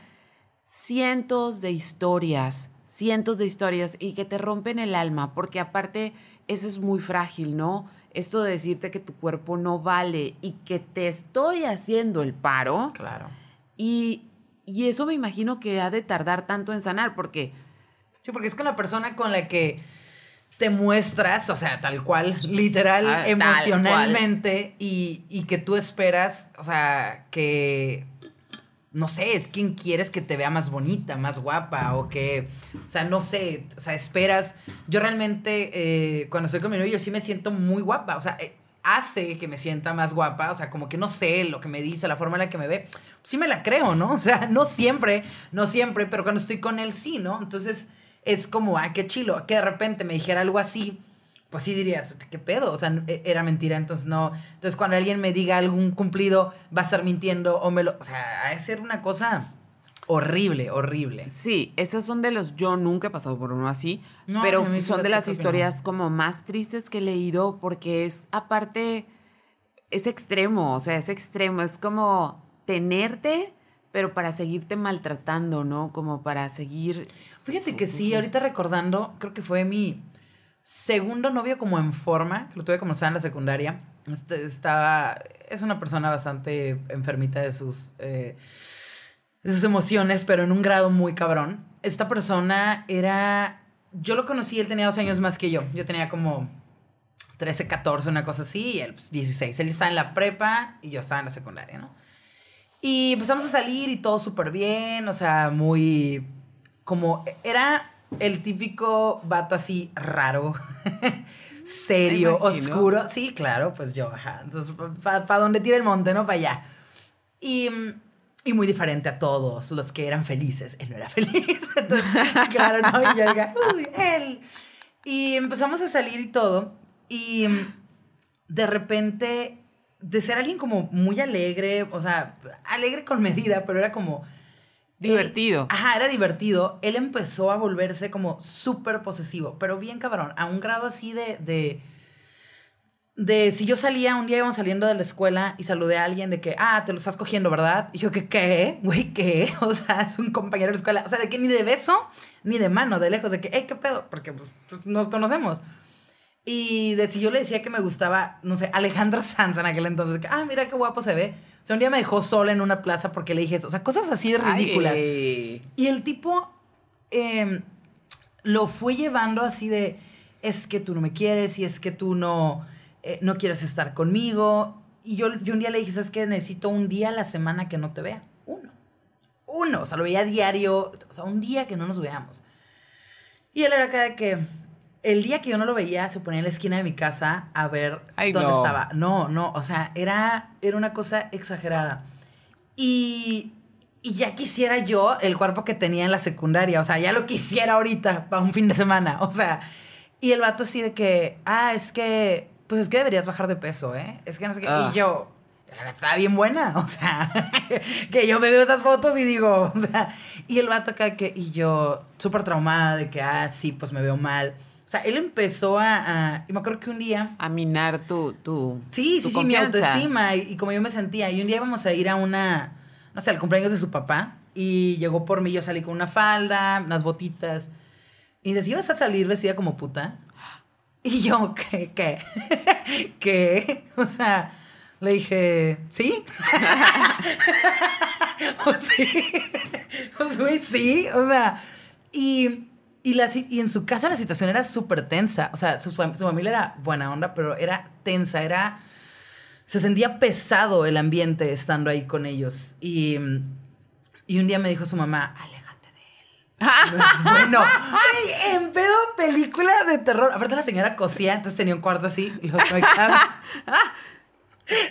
cientos de historias, cientos de historias y que te rompen el alma, porque aparte eso es muy frágil, ¿no? Esto de decirte que tu cuerpo no vale y que te estoy haciendo el paro. Claro y, eso me imagino que ha de tardar tanto en sanar, porque... Sí, porque es con la persona con la que te muestras, o sea, tal cual, literal, ah, emocionalmente, Y, que tú esperas, o sea, que, no sé, es quien quieres que te vea más bonita, más guapa, o que, o sea, no sé, o sea, esperas. Yo realmente, eh, cuando estoy con mi novio, yo sí me siento muy guapa, o sea, eh, hace que me sienta más guapa, o sea, como que no sé lo que me dice, la forma en la que me ve, sí me la creo, ¿no? O sea, no siempre, no siempre, pero cuando estoy con él sí, ¿no? Entonces es como, ah, qué chilo, que de repente me dijera algo así, pues sí dirías, ¿qué pedo? O sea, e, era mentira, entonces no. Entonces cuando alguien me diga algún cumplido, va a estar mintiendo o me lo... O sea, ha de ser una cosa horrible, horrible. Sí, esos son de los, yo nunca he pasado por uno así, pero son de las historias como más tristes que he leído porque es aparte, es extremo, o sea, es extremo, es como tenerte, pero para seguirte maltratando, ¿no? Como para seguir... Fíjate que sí, ahorita recordando, creo que fue mi segundo novio como en forma, que lo tuve como estaba en la secundaria. Este, estaba, es una persona bastante enfermita de sus, eh, de sus emociones, pero en un grado muy cabrón. Esta persona era, yo lo conocí, él tenía dos años más que yo. Yo tenía como 13, 14, una cosa así, y él pues, 16. Él estaba en la prepa y yo estaba en la secundaria, ¿no? Y empezamos a salir y todo súper bien, o sea, muy como era el típico vato así raro, serio, oscuro. Sí, claro, pues yo, ajá. Entonces, para donde tira el monte, ¿no? Para allá. Y, y, muy diferente a todos los que eran felices. Él no era feliz. Entonces, claro, no, y yo diga, uy, él. Y empezamos a salir y todo. Y de repente, de ser alguien como muy alegre, o sea, alegre con medida, pero era como Divertido. ajá, era divertido. Él empezó a volverse como súper posesivo, pero bien cabrón, a un grado así de, de, de, si yo salía, un día íbamos saliendo de la escuela y saludé a alguien de que, ah, te lo estás cogiendo, ¿verdad? Y yo, ¿qué? ¿Qué? Güey, ¿qué? O sea, es un compañero de escuela. O sea, de que ni de beso, ni de mano, de lejos, de que, hey, ¿qué pedo? Porque pues, nos conocemos. Y de si yo le decía que me gustaba, no sé, Alejandro Sanz en aquel entonces, que, ah, mira qué guapo se ve. O sea, un día me dejó sola en una plaza porque le dije esto. O sea, cosas así de ridículas. Y el tipo em, lo fue llevando así de, es que tú no me quieres y es que tú no, eh, no quieres estar conmigo. Y yo, yo un día le dije, ¿sabes qué? Necesito un día a la semana que no te vea. Uno. Uno. O sea, lo veía diario. O sea, un día que no nos veamos. Y él era cada que el día que yo no lo veía, se ponía en la esquina de mi casa a ver dónde estaba. No, no, o sea, era, era una cosa exagerada. Y, y ya quisiera yo el cuerpo que tenía en la secundaria, o sea, ya lo quisiera ahorita para un fin de semana, o sea. Y el vato así de que, ah, es que, pues es que deberías bajar de peso, ¿eh? Es que no sé qué. Y ah. yo, estaba bien buena, o sea, que yo me veo esas fotos y digo, o sea, y el vato acá que, y yo, súper traumada de que, ah, sí, pues me veo mal. O sea, él empezó a, y me acuerdo que un día... A minar tu, tu Sí, sí, sí, mi autoestima y, como yo me sentía. Y un día íbamos a ir a una, no sé, al cumpleaños de su papá. Y llegó por mí, yo salí con una falda, unas botitas. Y dice, ¿sí vas a salir vestida como puta? Y yo, ¿qué? ¿Qué? ¿Qué? O sea, le dije, ¿sí? o sí. Pues, sí, o sea, y y, la, y en su casa la situación era súper tensa. O sea, su, su, familia era buena onda, pero era tensa, era... Se sentía pesado el ambiente estando ahí con ellos. Y, y un día me dijo su mamá, aléjate de él. No es bueno. en pedo película de terror. Aparte la señora cosía, entonces tenía un cuarto así. Los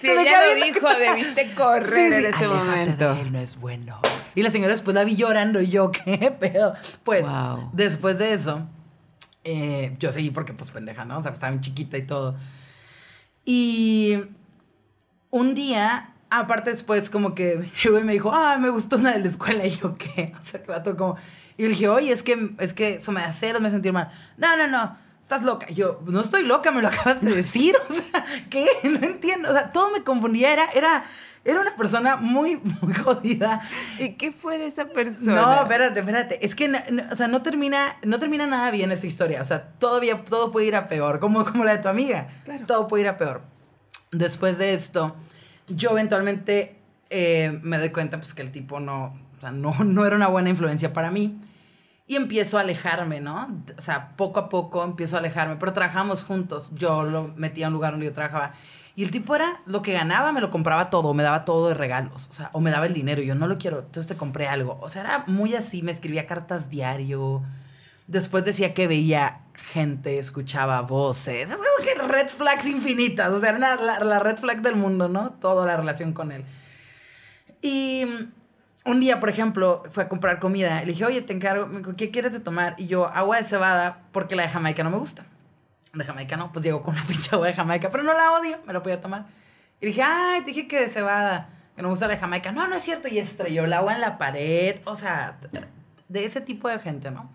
Si ella lo dijo, debiste correr en ese momento. él no es bueno. Y la señora después la vi llorando y yo, ¿qué pedo? Pues, después de eso, eh, yo seguí porque, pues, pendeja, ¿no? O sea, estaba muy chiquita y todo. Y un día, aparte después como que llegó y me dijo, ah, me gustó una de la escuela. Y yo, ¿qué? O sea, que va todo como... Y le dije, oye, es que, es que eso me hace me sentir mal. No, no, no estás loca. yo, no estoy loca, me lo acabas de decir. O sea, ¿qué? No entiendo. O sea, todo me confundía. Era, era, era una persona muy, muy jodida. ¿Y qué fue de esa persona? No, espérate, espérate. Es que, o sea, no termina, no termina nada bien esa historia. O sea, todavía, todo puede ir a peor. Como, como la de tu amiga. Claro. Todo puede ir a peor. Después de esto, yo eventualmente eh, me doy cuenta, pues, que el tipo no, o sea, no, no era una buena influencia para mí y empiezo a alejarme, ¿no? O sea, poco a poco empiezo a alejarme, pero trabajamos juntos. Yo lo metía a un lugar donde yo trabajaba. Y el tipo era lo que ganaba, me lo compraba todo, me daba todo de regalos, o sea, o me daba el dinero, yo no lo quiero, entonces te compré algo. O sea, era muy así, me escribía cartas diario. Después decía que veía gente, escuchaba voces. Es como que red flags infinitas, o sea, era la, la red flag del mundo, ¿no? Toda la relación con él. Y un día, por ejemplo, fue a comprar comida. Le dije, oye, te encargo, ¿qué quieres de tomar? Y yo, agua de cebada, porque la de Jamaica no me gusta. De Jamaica no, pues llegó con una pinche agua de Jamaica, pero no la odio, me la podía tomar. Y dije, ay, te dije que de cebada, que no me gusta la de Jamaica. No, no es cierto, y estrelló el agua en la pared. O sea, de ese tipo de gente, ¿no?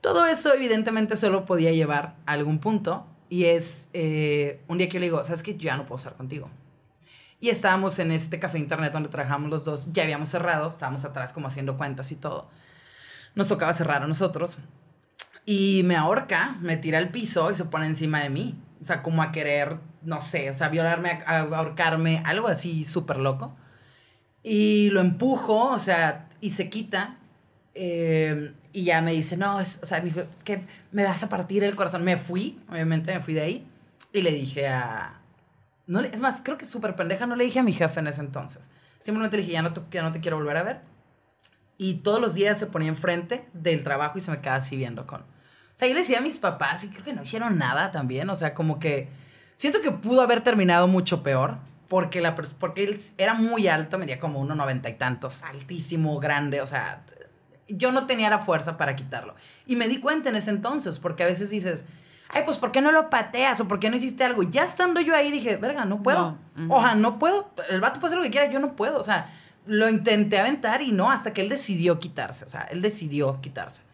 Todo eso, evidentemente, solo podía llevar a algún punto. Y es eh, un día que yo le digo, ¿sabes qué? Yo ya no puedo estar contigo. Y estábamos en este café internet donde trabajamos los dos, ya habíamos cerrado, estábamos atrás como haciendo cuentas y todo. Nos tocaba cerrar a nosotros. Y me ahorca, me tira al piso y se pone encima de mí. O sea, como a querer, no sé, o sea, violarme, ahorcarme, algo así súper loco. Y lo empujo, o sea, y se quita. Eh, y ya me dice, no, es, o sea, me dijo, es que me vas a partir el corazón. Me fui, obviamente, me fui de ahí. Y le dije a... No es más, creo que súper pendeja no le dije a mi jefe en ese entonces. Simplemente le dije, ya no, te, ya no te quiero volver a ver. Y todos los días se ponía enfrente del trabajo y se me quedaba así viendo con... O sea, yo le decía a mis papás y creo que no hicieron nada también. O sea, como que siento que pudo haber terminado mucho peor porque, la, porque él era muy alto, medía como uno noventa y tantos, altísimo, grande, o sea, yo no tenía la fuerza para quitarlo. Y me di cuenta en ese entonces, porque a veces dices, ay, pues ¿por qué no lo pateas o por qué no hiciste algo? Y ya estando yo ahí dije, verga, no puedo. O sea, no puedo. El vato puede hacer lo que quiera, yo no puedo. O sea, lo intenté aventar y no, hasta que él decidió quitarse. O sea, él decidió quitarse.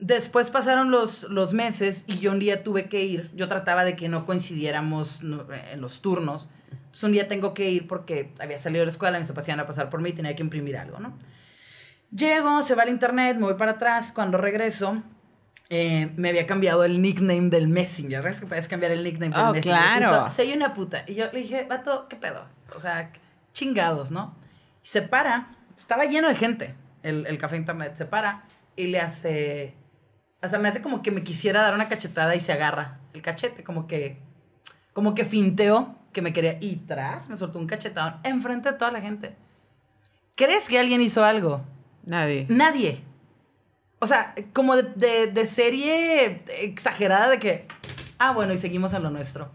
Después pasaron los, los meses y yo un día tuve que ir. Yo trataba de que no coincidiéramos en los turnos. Entonces un día tengo que ir porque había salido de la escuela, mis papás iban a pasar por mí y tenía que imprimir algo, ¿no? Llego, se va al internet, me voy para atrás. Cuando regreso, eh, me había cambiado el nickname del Messenger. ¿Ves que puedes cambiar el nickname del oh, Messenger? claro. Soy una puta. Y yo le dije, vato, ¿qué pedo? O sea, chingados, ¿no? Y se para, estaba lleno de gente el, el café internet, se para y le hace o sea, me hace como que me quisiera dar una cachetada y se agarra el cachete, como que, como que finteó que me quería. Y tras, me soltó un cachetado enfrente de toda la gente. ¿Crees que alguien hizo algo? Nadie. Nadie. O sea, como de, de, serie exagerada de que, ah, bueno, y seguimos a lo nuestro.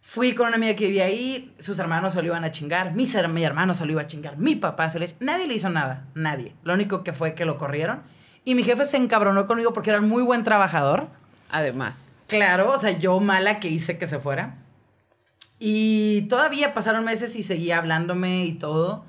Fui con una amiga que vivía ahí, sus hermanos se lo iban a chingar, mis, mi hermano se lo iba a chingar, mi papá se le... Nadie le hizo nada, nadie. Lo único que fue que lo corrieron y mi jefe se encabronó conmigo porque era un muy buen trabajador. Además. Claro, o sea, yo mala que hice que se fuera. Y todavía pasaron meses y seguía hablándome y todo.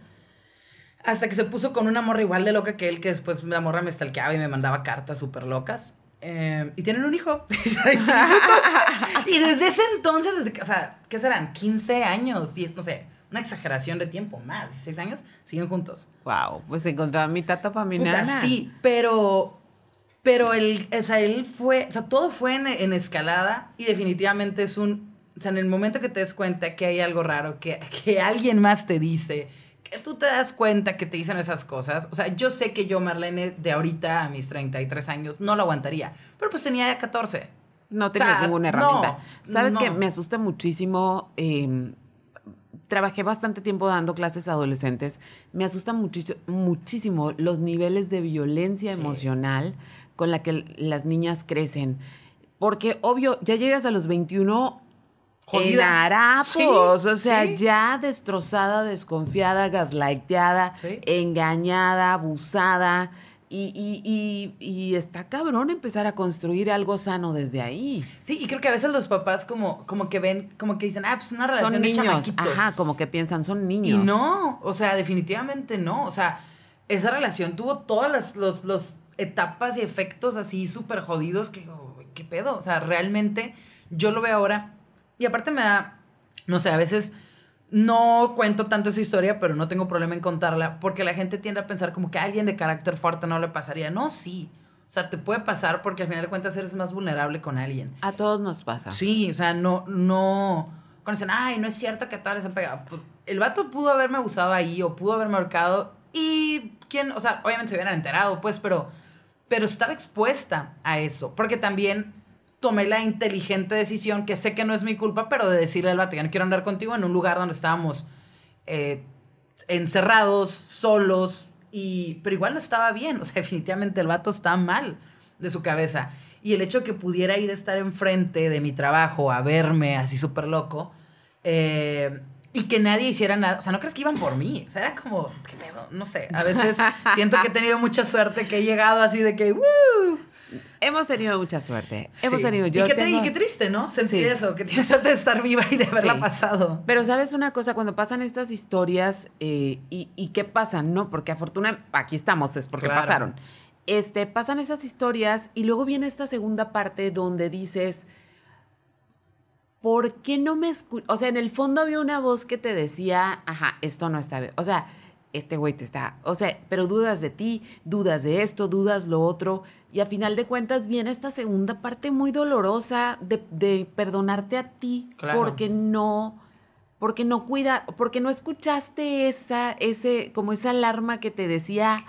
Hasta que se puso con una morra igual de loca que él, que después la morra me stalkeaba y me mandaba cartas súper locas. Eh, y tienen un hijo. y desde ese entonces, desde, o sea, ¿qué serán? 15 años, no sé, una exageración de tiempo, más, 16 años, siguen juntos. Wow, pues encontraba mi tata para mi nana. Sí, pero, pero él, o sea, él fue, o sea, todo fue en, escalada y definitivamente es un, o sea, en el momento que te des cuenta que hay algo raro, que, que alguien más te dice, que tú te das cuenta que te dicen esas cosas, o sea, yo sé que yo, Marlene, de ahorita a mis 33 años, no lo aguantaría, pero pues tenía 14. No tenías ninguna herramienta. ¿Sabes que Me asusta muchísimo eh, trabajé bastante tiempo dando clases a adolescentes. Me asusta muchísimo los niveles de violencia emocional con la que las niñas crecen. Porque, obvio, ya llegas a los 21 en harapos, o sea, ya destrozada, desconfiada, gaslighteada, engañada, abusada. Y, y, y, y, está cabrón empezar a construir algo sano desde ahí. Sí, y creo que a veces los papás como, como que ven, como que dicen, ah, pues una relación son niños. Ajá, como que piensan, son niños. Y no, o sea, definitivamente no. O sea, esa relación tuvo todas las los, los etapas y efectos así súper jodidos que, ¿qué pedo? O sea, realmente yo lo veo ahora. Y aparte me da, no sé, a veces no cuento tanto esa historia, pero no tengo problema en contarla, porque la gente tiende a pensar como que a alguien de carácter fuerte no le pasaría. No, sí. O sea, te puede pasar porque al final de cuentas eres más vulnerable con alguien. A todos nos pasa. Sí, o sea, no, no. Cuando dicen, ay, no es cierto que todos les han pegado. Pues, el vato pudo haberme abusado ahí o pudo haberme ahorcado y quién, o sea, obviamente se hubieran enterado, pues, pero, pero estaba expuesta a eso. Porque también tomé la inteligente decisión, que sé que no es mi culpa, pero de decirle al vato, ya no quiero andar contigo en un lugar donde estábamos eh, encerrados, solos, y, pero igual no estaba bien, o sea, definitivamente el vato está mal de su cabeza. Y el hecho que pudiera ir a estar enfrente de mi trabajo a verme así súper loco, eh, y que nadie hiciera nada, o sea, no crees que iban por mí, o sea, era como, qué pedo, no sé, a veces siento que he tenido mucha suerte, que he llegado así de que, ¡Woo! Hemos tenido mucha suerte. Hemos tenido. Yo y, qué triste, ¿no? Sentir eso, que tienes suerte de estar viva y de haberla pasado. Pero sabes una cosa, cuando pasan estas historias eh, y, qué pasan, ¿no? Porque afortunadamente, aquí estamos, es porque pasaron. Este, pasan esas historias y luego viene esta segunda parte donde dices, ¿por qué no me escuchas? O sea, en el fondo había una voz que te decía, ajá, esto no está bien. O sea, este güey te está, o sea, pero dudas de ti, dudas de esto, dudas lo otro, y a final de cuentas viene esta segunda parte muy dolorosa de, perdonarte a ti porque no, porque no cuida, porque no escuchaste esa, ese, como esa alarma que te decía,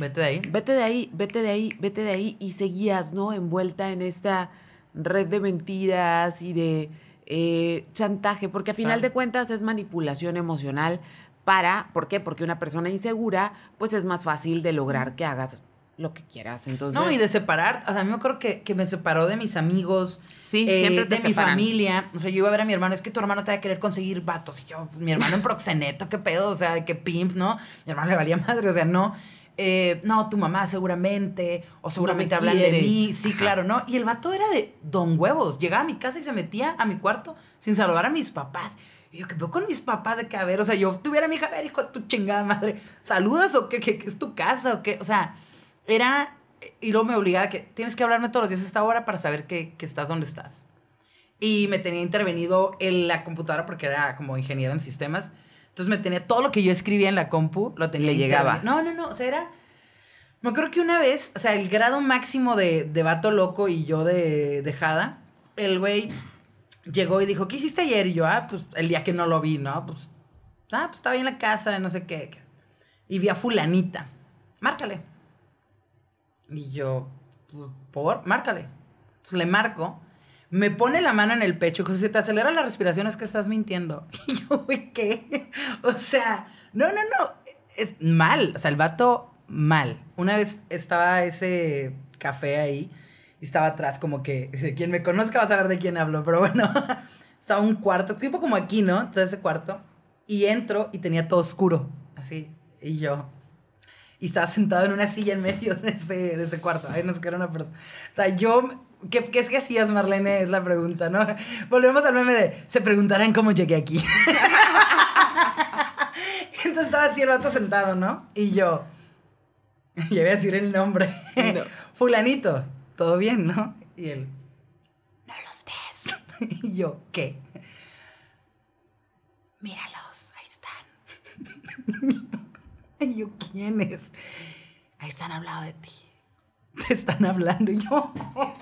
vete de ahí, vete de ahí, vete de ahí, vete de ahí, y seguías, ¿no? Envuelta en esta red de mentiras y de eh, chantaje, porque a final de cuentas es manipulación emocional para, ¿por qué? Porque una persona insegura, pues es más fácil de lograr que hagas lo que quieras. Entonces, no, y de separar, o sea, a mí me acuerdo que, me separó de mis amigos, sí, eh, siempre de mi familia. O sea, yo iba a ver a mi hermano, es que tu hermano te va a querer conseguir vatos. Y yo, mi hermano en proxeneto, qué pedo, o sea, qué pimp, ¿no? Mi hermano le valía madre, o sea, no. Eh, no, tu mamá seguramente, o seguramente hablan de mí, sí, claro, ¿no? Y el vato era de don huevos, llegaba a mi casa y se metía a mi cuarto sin saludar a mis papás. Y yo, ¿qué veo con mis papás de que, a ver, o sea, yo tuviera mi hija, a ver, hijo de tu chingada madre, ¿saludas o qué, qué, es tu casa o qué? O sea, era, y luego me obligaba que tienes que hablarme todos los días a esta hora para saber que, que estás donde estás. Y me tenía intervenido en la computadora porque era como ingeniero en sistemas. Entonces me tenía todo lo que yo escribía en la compu, lo tenía. Le llegaba. No, no, no, o sea, era... Me creo que una vez, o sea, el grado máximo de, de vato loco y yo de dejada, el güey llegó y dijo, ¿qué hiciste ayer? Y yo, ah, pues el día que no lo vi, ¿no? Pues, ah, pues estaba ahí en la casa, no sé qué. Y vi a fulanita. Márcale. Y yo, pues, por, márcale. Entonces le marco. Me pone la mano en el pecho. Si se te acelera la respiración es que estás mintiendo. Y yo, güey, ¿qué? O sea, no, no, no. Es mal. O sea, el vato, mal. Una vez estaba ese café ahí estaba atrás como que, quien me conozca va a saber de quién hablo, pero bueno, estaba un cuarto, tipo como aquí, ¿no? Entonces ese cuarto, y entro y tenía todo oscuro, así, y yo, y estaba sentado en una silla en medio de ese, de ese cuarto, ahí no sé qué era una persona, o sea, yo, ¿qué, qué es que hacías, Marlene? Es la pregunta, ¿no? Volvemos al meme de, se preguntarán cómo llegué aquí. Entonces estaba así el vato sentado, ¿no? Y yo, y voy a decir el nombre, fulanito todo bien, ¿no? Y él, no los ves. y yo, ¿qué? Míralos, ahí están. y yo, ¿quiénes? Ahí están hablando de ti. Te están hablando. Y yo,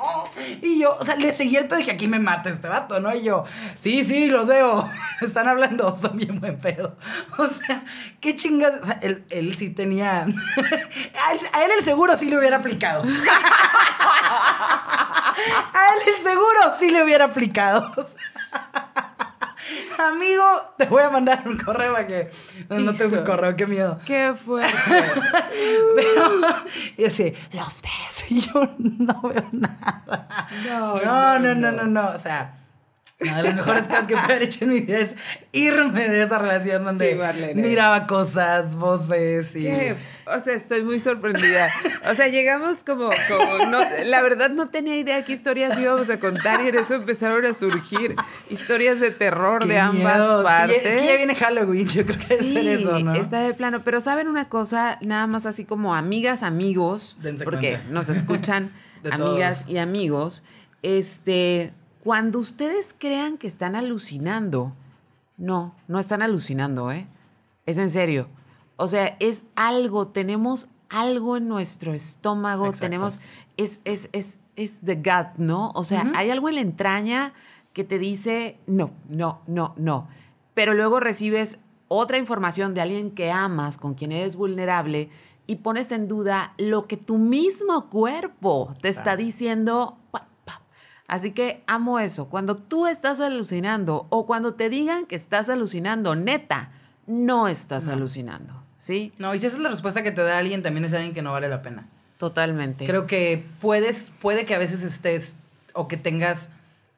y yo, o sea, le seguí el pedo y dije, aquí me mata este vato, ¿no? Y yo, sí, sí, los veo. Están hablando, son bien buen pedo. O sea, qué chingas. O sea, él, él sí tenía. A él el seguro sí le hubiera aplicado. A él el seguro sí le hubiera aplicado. Amigo, te voy a mandar un correo para que no te un correo, qué miedo. Qué fuerte. y así, los ves. Y yo no veo nada. No, no, no, no, no, no. O sea, una de las mejores cosas que pude haber hecho en mi vida es irme de esa relación donde miraba cosas, voces y. O sea, estoy muy sorprendida. O sea, llegamos como, como no, la verdad no tenía idea qué historias íbamos a contar y en eso empezaron a surgir historias de terror de ambas partes. es que ya viene Halloween, yo creo que debe ser eso, ¿no? Está de plano. Pero saben una cosa, nada más así como amigas, amigos, porque nos escuchan amigas y amigos. Este, cuando ustedes crean que están alucinando, no, no están alucinando, ¿eh? Es en serio. O sea, es algo, tenemos algo en nuestro estómago, tenemos, es, es, es, es the gut, ¿no? O sea, hay algo en la entraña que te dice, no, no, no, no. Pero luego recibes otra información de alguien que amas, con quien eres vulnerable, y pones en duda lo que tu mismo cuerpo te está diciendo Así que amo eso. Cuando tú estás alucinando o cuando te digan que estás alucinando, neta, no estás alucinando. ¿Sí? No, y si esa es la respuesta que te da alguien, también es alguien que no vale la pena. Totalmente. Creo que puedes, puede que a veces estés o que tengas,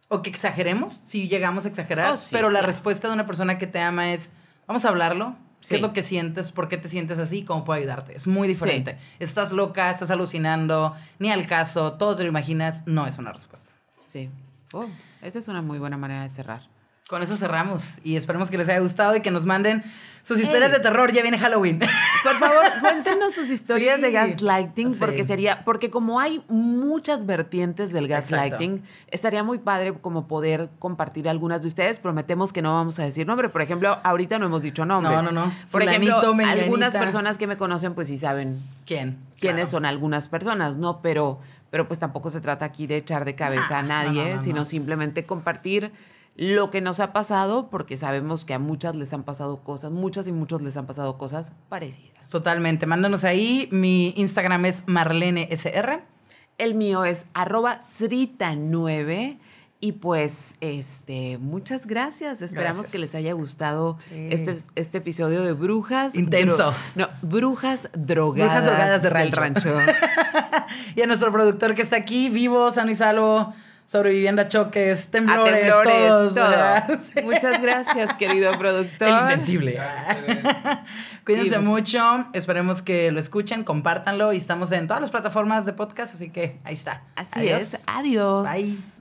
o que exageremos, si llegamos a exagerar, oh, pero la respuesta de una persona que te ama es, vamos a hablarlo, ¿Qué es lo que sientes? ¿Por qué te sientes así? ¿Cómo puedo ayudarte? Es muy diferente. Estás loca, estás alucinando, ni al caso, todo te lo imaginas, no es una respuesta. Sí. Oh, esa es una muy buena manera de cerrar. Con eso cerramos y esperemos que les haya gustado y que nos manden sus historias de terror, ya viene Halloween. Por favor, cuéntenos sus historias de gaslighting, porque sería, porque como hay muchas vertientes del gaslighting, estaría muy padre como poder compartir algunas de ustedes. Prometemos que no vamos a decir nombre. Por ejemplo, ahorita no hemos dicho nombres. No, no, no. Por ejemplo, algunas personas que me conocen, pues sí saben quién. Quiénes son algunas personas, ¿no? Pero, pero pues tampoco se trata aquí de echar de cabeza a nadie, sino simplemente compartir lo que nos ha pasado, porque sabemos que a muchas les han pasado cosas, muchas y muchos les han pasado cosas parecidas. Totalmente. Mándanos ahí. Mi Instagram es marlenesr. El mío es arroba srita9. Y pues, este, muchas gracias. Esperamos que les haya gustado este, este episodio de Brujas. Intenso. no, Brujas drogadas. Brujas drogadas de rancho. y a nuestro productor que está aquí, vivo, sano y salvo sobreviviendo a choques, temblores, todos, todo. Muchas gracias, querido productor. El invencible. Cuídense mucho, esperemos que lo escuchen, compártanlo y estamos en todas las plataformas de podcast, así que ahí está. Así es. Adiós. Bye.